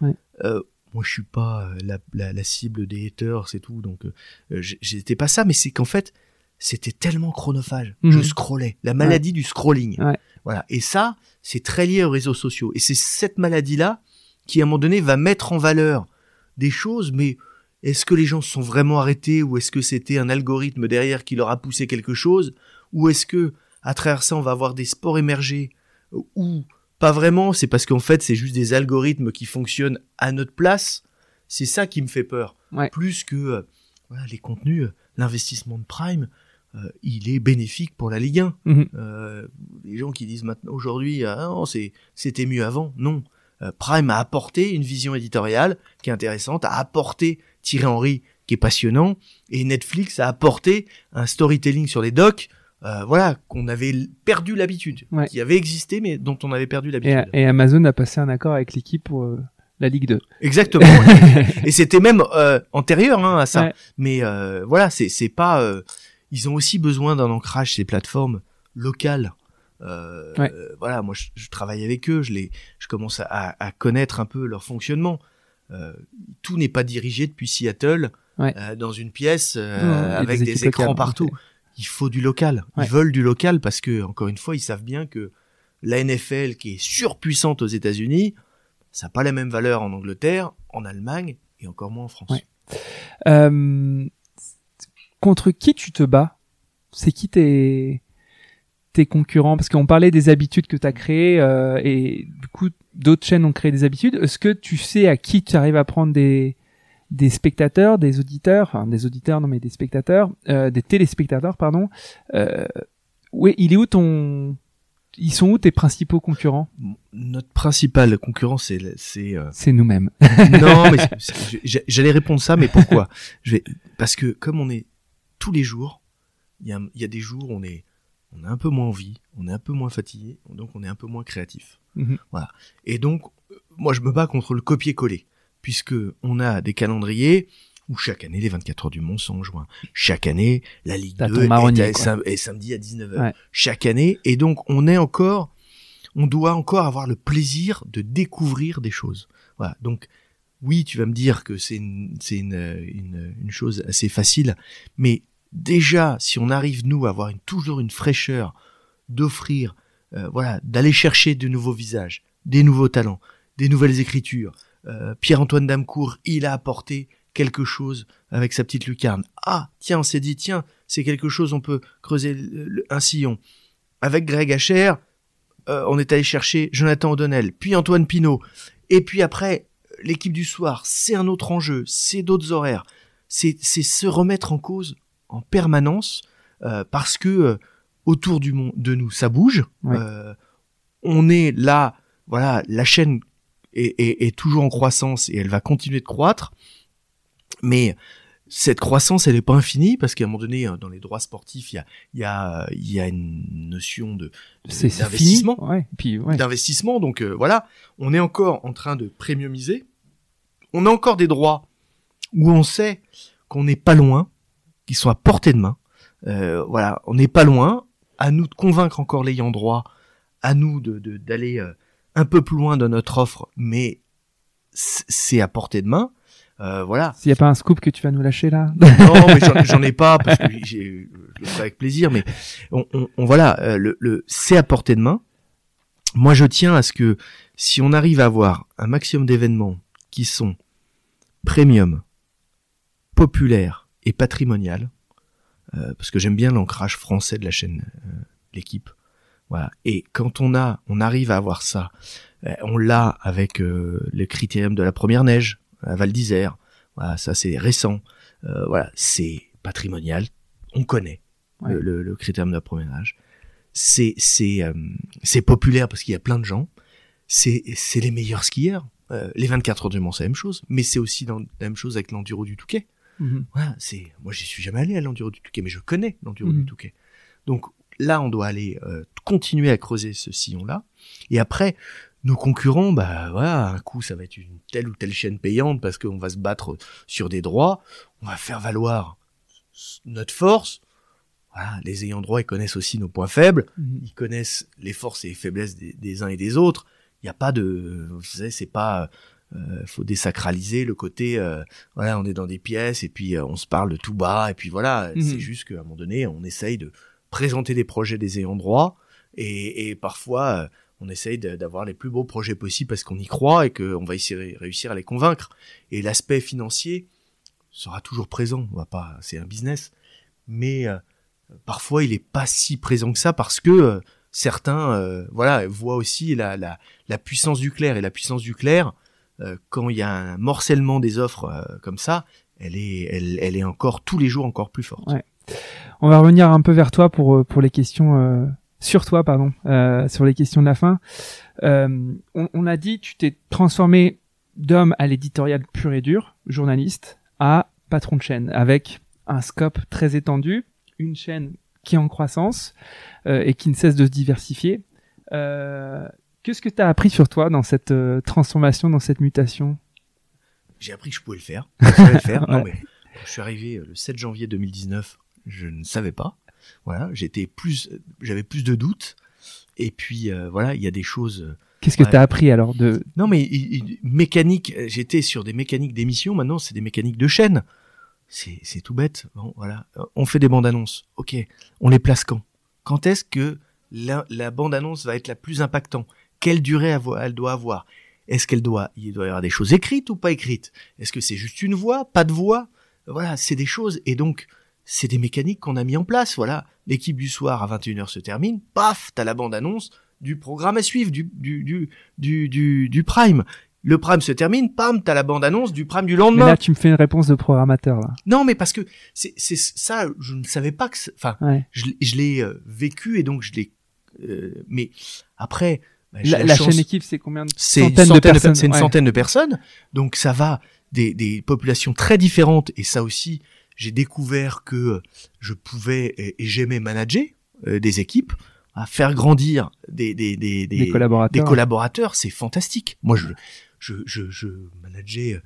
Ouais. Euh, moi, je suis pas euh, la, la, la cible des haters, c'est tout. Donc, euh, j'étais pas ça, mais c'est qu'en fait, c'était tellement chronophage. Mhm. Je scrollais. La maladie du scrolling. Ouais. Voilà. Et ça, c'est très lié aux réseaux sociaux. Et c'est cette maladie-là qui, à un moment donné, va mettre en valeur des choses, mais est-ce que les gens se sont vraiment arrêtés ou est-ce que c'était un algorithme derrière qui leur a poussé quelque chose ou est-ce que à travers ça on va avoir des sports émergés ou pas vraiment, c'est parce qu'en fait c'est juste des algorithmes qui fonctionnent à notre place. C'est ça qui me fait peur. Plus que euh, voilà, les contenus, euh, l'investissement de Prime, euh, il est bénéfique pour la Ligue 1. Mhm. les gens qui disent maintenant aujourd'hui, ah c'était mieux avant. Non, Prime a apporté une vision éditoriale qui est intéressante, a apporté Thierry Henry qui est passionnant, et Netflix a apporté un storytelling sur les docs, euh, voilà, qu'on avait perdu l'habitude, qui avait existé mais dont on avait perdu l'habitude. Et, Amazon a passé un accord avec l'équipe pour euh, la Ligue 2. Exactement. et c'était même euh, antérieur hein, à ça. Mais voilà, c'est c'est pas. ils ont aussi besoin d'un ancrage ces plateformes locales. Voilà, moi je, travaille avec eux, je les, je commence à, à connaître un peu leur fonctionnement. Euh, tout n'est pas dirigé depuis Seattle euh, dans une pièce euh, avec des, écrans partout. Il faut du local. Ils veulent du local parce que encore une fois, ils savent bien que la NFL qui est surpuissante aux États-Unis, ça n'a pas la même valeur en Angleterre, en Allemagne et encore moins en France. contre qui tu te bats? C'est qui tes tes concurrents Parce qu'on parlait des habitudes que tu as créées et du coup d'autres chaînes ont créé des habitudes. Est-ce que tu sais à qui tu arrives à prendre des, des spectateurs, des auditeurs, enfin des auditeurs, non mais des spectateurs, euh, des téléspectateurs, pardon. Euh, oui, il est où ton, ils sont où tes principaux concurrents? Notre principal concurrent, c'est c'est euh... c'est nous-mêmes. non, mais j'allais répondre ça, mais pourquoi? Je vais parce que comme on est tous les jours, il y a, y a des jours où on est on a un peu moins envie, on est un peu moins fatigué, donc on est un peu moins créatif. Mhm. Voilà. Et donc, moi, je me bats contre le copier-coller, puisque on a des calendriers où chaque année les 24 heures du Mont sont en juin. Chaque année, la Ligue 2 est, samedi à 19h. Chaque année, et donc on est encore, on doit encore avoir le plaisir de découvrir des choses. Voilà. Donc, oui, tu vas me dire que c'est une, une, une, chose assez facile, mais déjà, si on arrive nous à avoir toujours une fraîcheur d'offrir euh, voilà, d'aller chercher de nouveaux visages, des nouveaux talents, des nouvelles écritures. Euh, Pierre-Antoine Damcourt, il a apporté quelque chose avec sa petite lucarne. Ah, tiens, on s'est dit, tiens, c'est quelque chose, on peut creuser un sillon. Avec Greg Hacher, euh, on est allé chercher Jonathan O'Donnell, puis Antoine Pinault. Et puis après, l'équipe du soir, c'est un autre enjeu, c'est d'autres horaires. C'est se remettre en cause en permanence parce que autour du monde de nous, ça bouge. Euh, on est là, voilà, la chaîne est, toujours en croissance et elle va continuer de croître. Mais cette croissance, elle n'est pas infinie parce qu'à un moment donné, dans les droits sportifs, il y a, y a, y a une notion de, d'investissement, d'investissement. Donc euh, voilà, on est encore en train de premiumiser. On a encore des droits où on sait qu'on n'est pas loin, qu'ils sont à portée de main. Euh, voilà, on n'est pas loin à nous de convaincre encore l'ayant droit, à nous de d'aller euh, un peu plus loin dans notre offre, mais c'est à portée de main. Euh, voilà. S'il n'y a pas un scoop que tu vas nous lâcher là. Non, mais j'en ai pas parce que j'ai, je le ferai avec plaisir. Mais on, on, voilà, euh, le, le c'est à portée de main. Moi, je tiens à ce que si on arrive à avoir un maximum d'événements qui sont premium, populaires et patrimoniales, euh, parce que j'aime bien l'ancrage français de la chaîne, euh, l'équipe. Voilà. Et quand on a, on arrive à avoir ça, euh, on l'a avec le critérium de la première neige à Val d'Isère. Voilà, ça c'est récent. voilà, c'est patrimonial. On connaît le, le, critérium de la première neige. C'est c'est c'est populaire parce qu'il y a plein de gens. C'est c'est les meilleurs skieurs. les 24 heures du Mont, c'est la même chose, mais c'est aussi dans, la même chose avec l'enduro du Touquet. Mhm. Voilà, c'est moi j'y suis jamais allé à l'enduro du Touquet, mais je connais l'enduro du mhm. Touquet. Donc là, on doit aller euh, continuer à creuser ce sillon-là. Et après, nos concurrents, bah voilà, un coup ça va être une telle ou telle chaîne payante parce qu'on va se battre sur des droits, on va faire valoir notre force. Voilà, les ayants droit, ils connaissent aussi nos points faibles, mhm. ils connaissent les forces et les faiblesses des, des uns et des autres. Il n'y a pas de, vous savez, c'est pas euh, faut désacraliser le côté euh, voilà on est dans des pièces et puis euh, on se parle de tout bas et puis voilà mhm. c'est juste qu'à un moment donné on essaye de présenter des projets des ayants droit Et, et parfois, euh, on essaye d'avoir les plus beaux projets possibles parce qu'on y croit et qu'on va essayer, réussir à les convaincre. Et l'aspect financier sera toujours présent. On va pas, c'est un business, mais parfois il est pas si présent que ça parce que certains, voilà, voient aussi la, la, la puissance du clair et la puissance du clair. Euh, quand il y a un morcellement des offres euh, comme ça, elle est, elle, est encore tous les jours encore plus forte. On va revenir un peu vers toi pour euh, pour les questions sur toi, pardon, sur les questions de la fin. On, on l'a dit, tu t'es transformé d'homme à l'éditorial pur et dur, journaliste, à patron de chaîne, avec un scope très étendu, une chaîne qui est en croissance et qui ne cesse de se diversifier. Qu'est-ce que tu as appris sur toi dans cette euh, transformation, dans cette mutation? J'ai appris que je pouvais le faire. Je savais le faire. Non, Ouais. mais quand je suis arrivé euh, le 7 janvier 2019, je ne savais pas. Voilà, j'étais plus, euh, j'avais plus de doutes. Et puis euh, voilà, il y a des choses. Qu'est-ce que Ouais. tu as appris alors de Non, mais il- il- mécanique. J'étais sur des mécaniques d'émission. Maintenant, c'est des mécaniques de chaîne. C'est tout bête. Bon, voilà, on fait des bandes annonces. Ok, on les place quand? Quand est-ce que la, la bande annonce va être la plus impactante Quelle durée elle doit avoir Est-ce qu'elle doit, il doit y avoir des choses écrites ou pas écrites? Est-ce que c'est juste une voix, pas de voix? Voilà, c'est des choses. Et donc, c'est des mécaniques qu'on a mis en place. Voilà, l'équipe du soir à 21h se termine. Paf, t'as la bande annonce du programme à suivre, du, du, du, du, prime. Le prime se termine, pam, t'as la bande annonce du prime du Mais lendemain. là, tu me fais une réponse de programmateur là. Non, mais parce que c'est ça, je ne savais pas que, enfin, Ouais. je, l'ai- je l'ai euh, vécu et donc je l'ai. euh, mais après, bah, La, chaîne équipe, c'est combien de centaines de personnes per- c'est une ouais. centaine de personnes, donc ça va des, des populations très différentes et ça aussi, j'ai découvert que je pouvais et, et j'aimais manager euh, des équipes, à faire grandir des des des, des collaborateurs. des collaborateurs, c'est fantastique. Moi, je, je, je, je manageais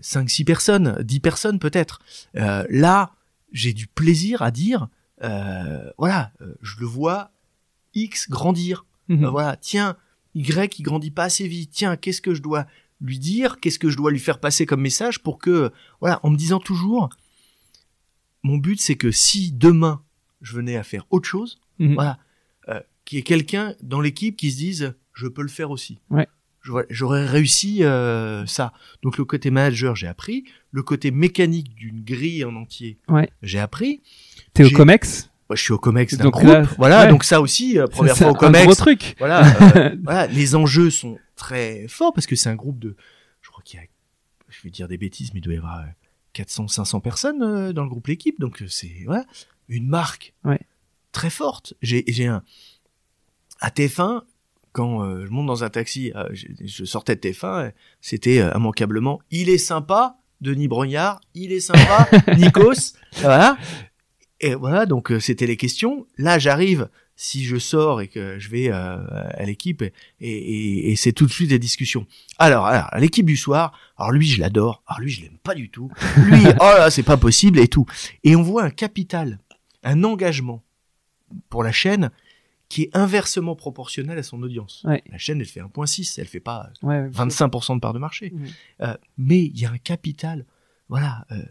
5 six personnes, 10 personnes peut-être. Euh, là, j'ai du plaisir à dire, euh, voilà, euh, je le vois X grandir. Mhm. Euh, voilà, tiens, Y, il grandit pas assez vite. Tiens, qu'est-ce que je dois lui dire? Qu'est-ce que je dois lui faire passer comme message pour que, voilà, en me disant toujours, mon but, c'est que si demain je venais à faire autre chose, Mhm. voilà, euh, qu'il y ait quelqu'un dans l'équipe qui se dise, je peux le faire aussi. Ouais. J'aurais réussi euh, ça. Donc le côté manager, j'ai appris. Le côté mécanique d'une grille en entier, Ouais. j'ai appris. T'es au Comex? Moi, je suis au Comex d'un groupe. là, voilà, ouais. donc ça aussi, euh, première fois au un Comex. gros truc. Voilà, euh, voilà, les enjeux sont très forts parce que c'est un groupe de, je crois qu'il y a, je vais dire des bêtises, mais il doit y avoir euh, 400, 500 personnes euh, dans le groupe l'équipe, donc euh, c'est voilà une marque Ouais. très forte. J'ai, j'ai un à TF1 quand euh, je monte dans un taxi, euh, je, je sortais de TF1, euh, c'était euh, immanquablement, il est sympa, Denis Brognard, il est sympa, Nikos, voilà. Et voilà, donc euh, c'était les questions. Là, j'arrive, si je sors et que je vais euh, à l'équipe, et, et, et c'est tout de suite des discussions. Alors, alors l'équipe du soir, alors lui, je l'adore, alors lui, je l'aime pas du tout. Lui, oh là, c'est pas possible et tout. Et on voit un capital, un engagement pour la chaîne qui est inversement proportionnel à son audience. Ouais. La chaîne, elle fait 1.6, elle fait pas Ouais. 25% de part de marché. Mhm. Euh, mais il y a un capital. Voilà, euh,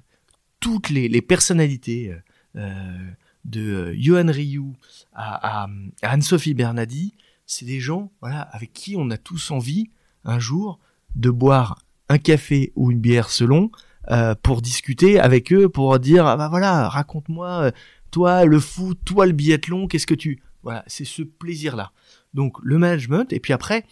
toutes les, les personnalités de euh, Johan Ryu à, Anne-Sophie Bernadi, c'est des gens voilà, avec qui on a tous envie un jour de boire un café ou une bière selon euh, pour discuter avec eux, pour dire ah bah voilà, raconte-moi, euh, toi le foot, toi le biathlon, qu'est-ce que tu... Voilà, c'est ce plaisir-là. Donc le management, et puis après,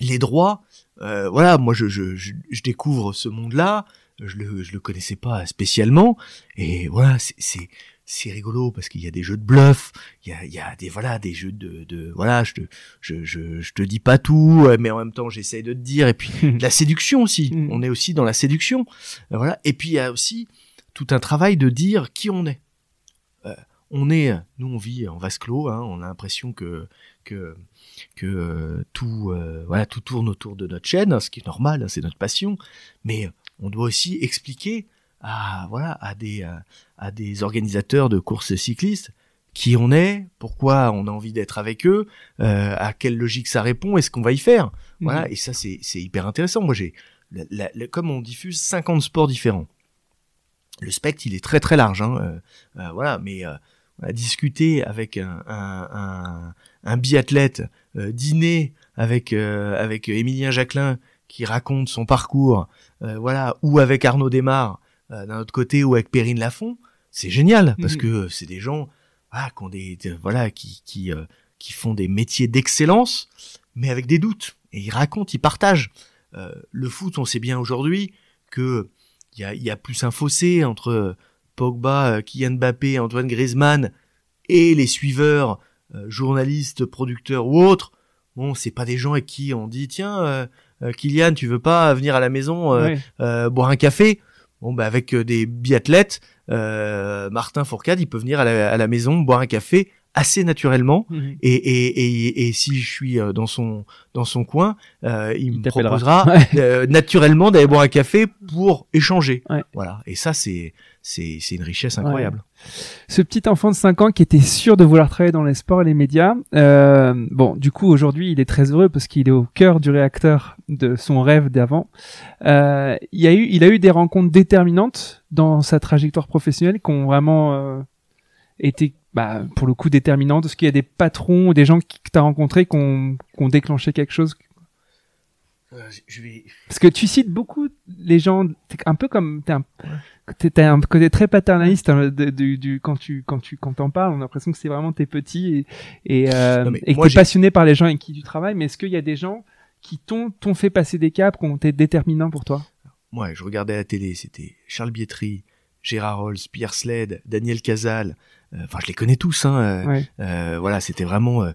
les droits, euh, voilà, moi je, découvre ce monde-là, je le, je le connaissais pas spécialement, et voilà, c'est- c'est rigolo parce qu'il y a des jeux de bluff, il y a, il y a des voilà des jeux de, de voilà, je te je, je, je te dis pas tout, euh, mais en même temps j'essaye de te dire, et puis de la séduction aussi, Mm. on est aussi dans la séduction, Euh, voilà, et puis il y a aussi tout un travail de dire qui on est. Euh, on est, nous on vit en vase clos, hein, on a l'impression que que que euh, tout euh, voilà tout tourne autour de notre chaîne, hein, ce qui est normal, hein, c'est notre passion, mais on doit aussi expliquer à voilà à des à, à des organisateurs de courses cyclistes qui on est, pourquoi on a envie d'être avec eux, euh, à quelle logique ça répond, et ce qu'on va y faire. Voilà, Mhm. et ça c'est c'est hyper intéressant. Moi j'ai comme on diffuse 50 sports différents. Le spectre, il est très très large, hein, euh, euh, voilà, mais euh, à discuter avec un, un, un, un biathlète, euh, dîner avec euh, avec Émilien Jacquelin qui raconte son parcours, euh, voilà, ou avec Arnaud Desmar d'un autre côté, ou avec Perrine Lafont, c'est génial parce Mhm. que c'est des gens voilà, qui ont des, de- voilà qui qui qui font des métiers d'excellence, mais avec des doutes. Et ils racontent, ils partagent. Euh, le foot, on sait bien aujourd'hui que il y a, y a plus un fossé entre Pogba, euh, Kylian Mbappé, Antoine Griezmann et les suiveurs, euh, journalistes, producteurs ou autres. Bon, c'est pas des gens avec qui on dit tiens, euh, euh, Kylian, tu veux pas venir à la maison euh, euh, boire un café? Bon, bah avec euh, des biathlètes, euh, Martin Fourcade, il peut venir à la, à la maison boire un café assez naturellement. Mhm. Et, et, et, et si je suis euh, dans son dans son coin, euh, il, Il me proposera euh, naturellement d'aller boire un café pour échanger. Ouais. Voilà. Et ça, c'est c'est c'est une richesse incroyable. Ce petit enfant de 5 ans qui était sûr de vouloir travailler dans les sports et les médias, euh, bon, du coup, aujourd'hui, il est très heureux parce qu'il est au cœur du réacteur de son rêve d'avant. Euh, il, y a eu, il a eu des rencontres déterminantes dans sa trajectoire professionnelle qui ont vraiment euh, été, bah, pour le coup, déterminantes. Est-ce qu'il y a des patrons ou des gens qui- que tu as rencontrés qui ont, qui ont déclenché quelque chose? Euh, je vais. Parce que tu cites beaucoup les gens, t'es un peu comme t'es un, t'es- un côté très paternaliste hein, de- du, du- quand tu quand tu quand t'en parles, on a l'impression que c'est vraiment tes petits et et, euh, Non, mais et que t'es passionné par les gens avec qui tu travailles. Mais est-ce qu'il y a des gens qui t'ont t'ont fait passer des caps, qui ont été déterminants pour toi? Moi, je regardais à la télé, c'était Charles Bietri, Gérard Rolls, Pierre Sled, Daniel Casal. Euh, Enfin, je les connais tous. Hein. euh, Ouais. Euh, voilà, c'était vraiment euh,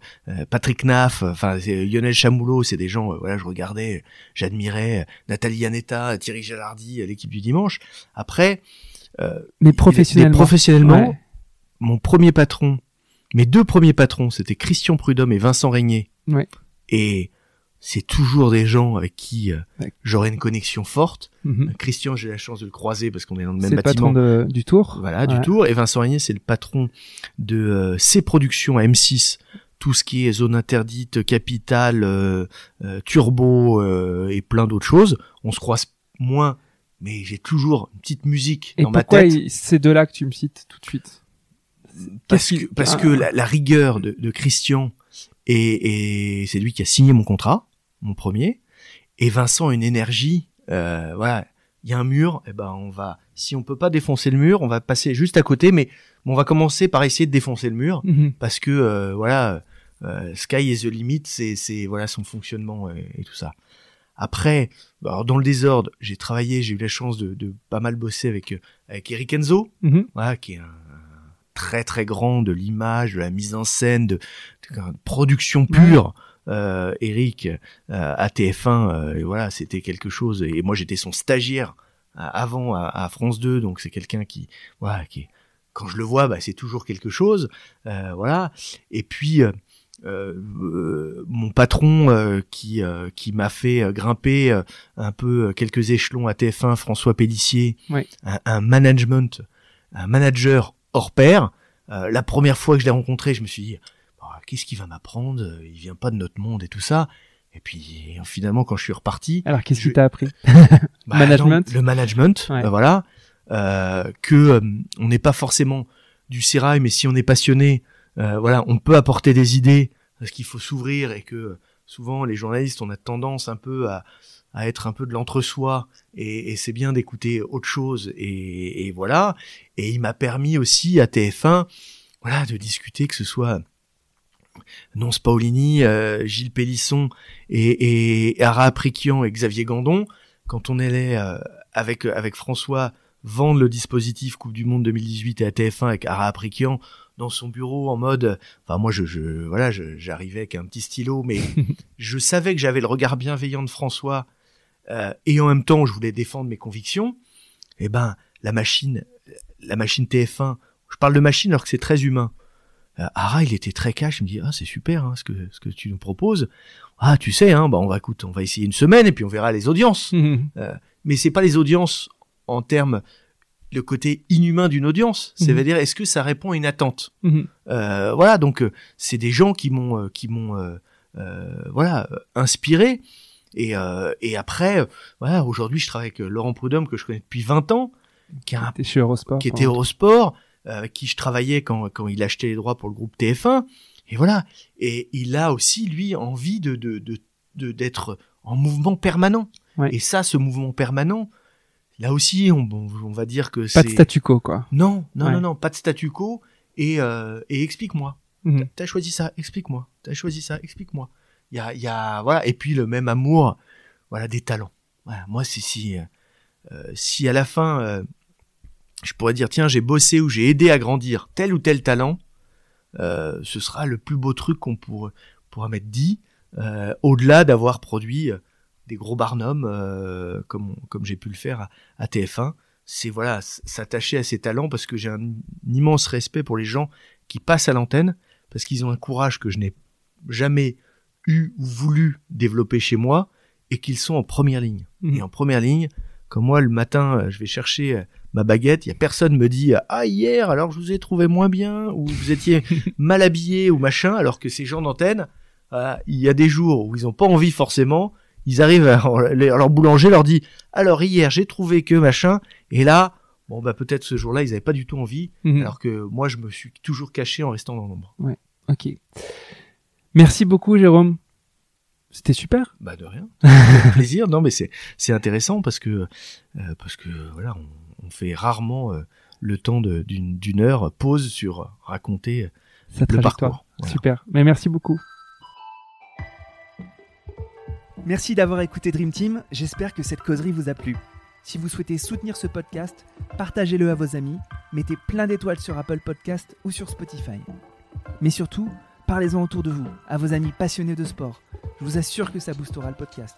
Patrick Naff, enfin c'est Lionel Chamoulot, c'est des gens, euh, voilà, je regardais, j'admirais Nathalie Yanetta, Thierry Jalardi, euh, l'équipe du dimanche. Après, Mais professionnellement. des- professionnellement, Ouais. mon premier patron, mes deux premiers patrons, c'était Christian Prudhomme et Vincent Régnier. Ouais. Et c'est toujours des gens avec qui euh, Ouais. j'aurais une connexion forte. Mhm. Christian, j'ai la chance de le croiser parce qu'on est dans le C'est même le bâtiment. patron de, du tour? Voilà, Ouais. du tour. Et Vincent Régnier, c'est le patron de euh, ses productions à M6. Tout ce qui est zone interdite, capitale, euh, euh, turbo euh, et plein d'autres choses. On se croise moins, mais j'ai toujours une petite musique Et dans ma pourquoi tête. il- c'est de là que tu me cites tout de suite? Parce que, parce Ah. que la, la rigueur de, de Christian, et, et c'est lui qui a signé mon contrat, mon premier, et Vincent a une énergie, euh, voilà, il y a un mur, et ben on va, si on peut pas défoncer le mur, on va passer juste à côté, mais on va commencer par essayer de défoncer le mur, Mhm. parce que euh, voilà, euh, sky is the limit, c'est c'est voilà son fonctionnement et, et tout ça. Après, alors dans le désordre, j'ai travaillé, j'ai eu la chance de, de pas mal bosser avec euh, avec Eric Enzo, Mhm. voilà, qui est un, très très grand de l'image, de la mise en scène, de, de- de production pure. Euh, Eric euh, à TF1, euh, et voilà, c'était quelque chose. Et moi, j'étais son stagiaire euh, avant à, à France 2, donc c'est quelqu'un qui, voilà, qui, quand je le vois, bah, c'est toujours quelque chose, voilà. Et puis euh, euh, euh, mon patron euh, qui qui m'a fait grimper un peu quelques échelons à TF1, François Pellissier, Ouais. un, un management, un manager hors pair. La première fois que je l'ai rencontré, je me suis dit, qu'est-ce qu'il va m'apprendre Il vient pas de notre monde et tout ça. Et puis finalement, quand je suis reparti, Alors qu'est-ce Je- qui t'a appris bah, Management. non, le management, Ouais. euh, voilà, euh, que euh, on n'est pas forcément du sérail, mais si on est passionné, euh, voilà, on peut apporter des idées parce qu'il faut s'ouvrir et que euh, souvent les journalistes, on a tendance un peu à, à être un peu de l'entre-soi et, et c'est bien d'écouter autre chose et, et voilà. Et il m'a permis aussi à TF1, voilà, de discuter que ce soit Nonce Paolini, euh, Gilles Pélisson et, et Ara Aprikian et Xavier Gandon, quand on allait euh, avec avec François vendre le dispositif Coupe du Monde 2018 et à TF1 avec Ara Aprikian dans son bureau en mode, enfin moi je, je voilà, j'arrivais avec un petit stylo, mais je savais que j'avais le regard bienveillant de François euh, et en même temps je voulais défendre mes convictions. Et ben la machine, la machine TF1, je parle de machine alors que c'est très humain. Euh, Ara, il était très cash. Il me dit ah c'est super hein, ce que ce que tu nous proposes. Ah tu sais hein, bah on va écoute, on va essayer une semaine et puis on verra les audiences. Mhm. Mais c'est pas les audiences en termes le côté inhumain d'une audience. Mhm. Ça veut dire est-ce que ça répond à une attente? Mhm. Euh, voilà donc euh, c'est des gens qui m'ont euh, qui m'ont euh, euh, voilà euh, inspiré. Et, euh, et après, euh, voilà, aujourd'hui, je travaille avec euh, Laurent Prudhomme que je connais depuis 20 ans, qui, a un- qui était. Eurosport, euh, avec qui je travaillais quand, quand il achetait les droits pour le groupe TF1. Et voilà. Et il a aussi, lui, envie de, de, de, d'être en mouvement permanent. Ouais. Et ça, ce mouvement permanent, là aussi, on, on va dire que Pas de c'est... statu quo, quoi. Non, non, Ouais. non, non, pas de statu quo. Et, euh, et explique-moi. Mhm. T'as choisi ça, explique-moi. T'as choisi ça, explique-moi. Il y a, y a, voilà. Et puis le même amour, voilà, des talents. Voilà. Moi, c'est si, euh, euh, si à la fin, euh, je pourrais dire, tiens, j'ai bossé ou j'ai aidé à grandir tel ou tel talent, euh, ce sera le plus beau truc qu'on pourra, pourra m'être dit, euh, au-delà d'avoir produit euh, des gros barnums euh, comme, comme j'ai pu le faire à, à TF1. C'est voilà, s'attacher à ces talents parce que j'ai un, immense respect pour les gens qui passent à l'antenne parce qu'ils ont un courage que je n'ai jamais eu ou voulu développer chez moi et qu'ils sont en première ligne. Mhm. Et en première ligne, comme moi le matin, je vais chercher ma baguette, il y a personne me dit ah hier alors je vous ai trouvé moins bien ou vous étiez mal habillé ou machin alors que ces gens d'antenne, euh, il y a des jours où ils ont pas envie forcément, ils arrivent à, leur boulanger leur dit alors hier j'ai trouvé que machin et là bon bah peut-être ce jour-là ils avaient pas du tout envie Mhm. alors que moi je me suis toujours caché en restant dans l'ombre. Ok. Merci beaucoup, Jérôme. C'était super. Bah de rien. Plaisir. Non mais c'est c'est intéressant parce que euh, parce que voilà on, on fait rarement euh, le temps d'une d'une heure pause sur raconter Cette le trajectoire. parcours. Voilà. Super. Mais merci beaucoup. Merci d'avoir écouté Dream Team, j'espère que cette causerie vous a plu. Si vous souhaitez soutenir ce podcast, partagez-le à vos amis, mettez plein d'étoiles sur Apple Podcast ou sur Spotify. Mais surtout, parlez-en autour de vous, à vos amis passionnés de sport. Je vous assure que ça boostera le podcast.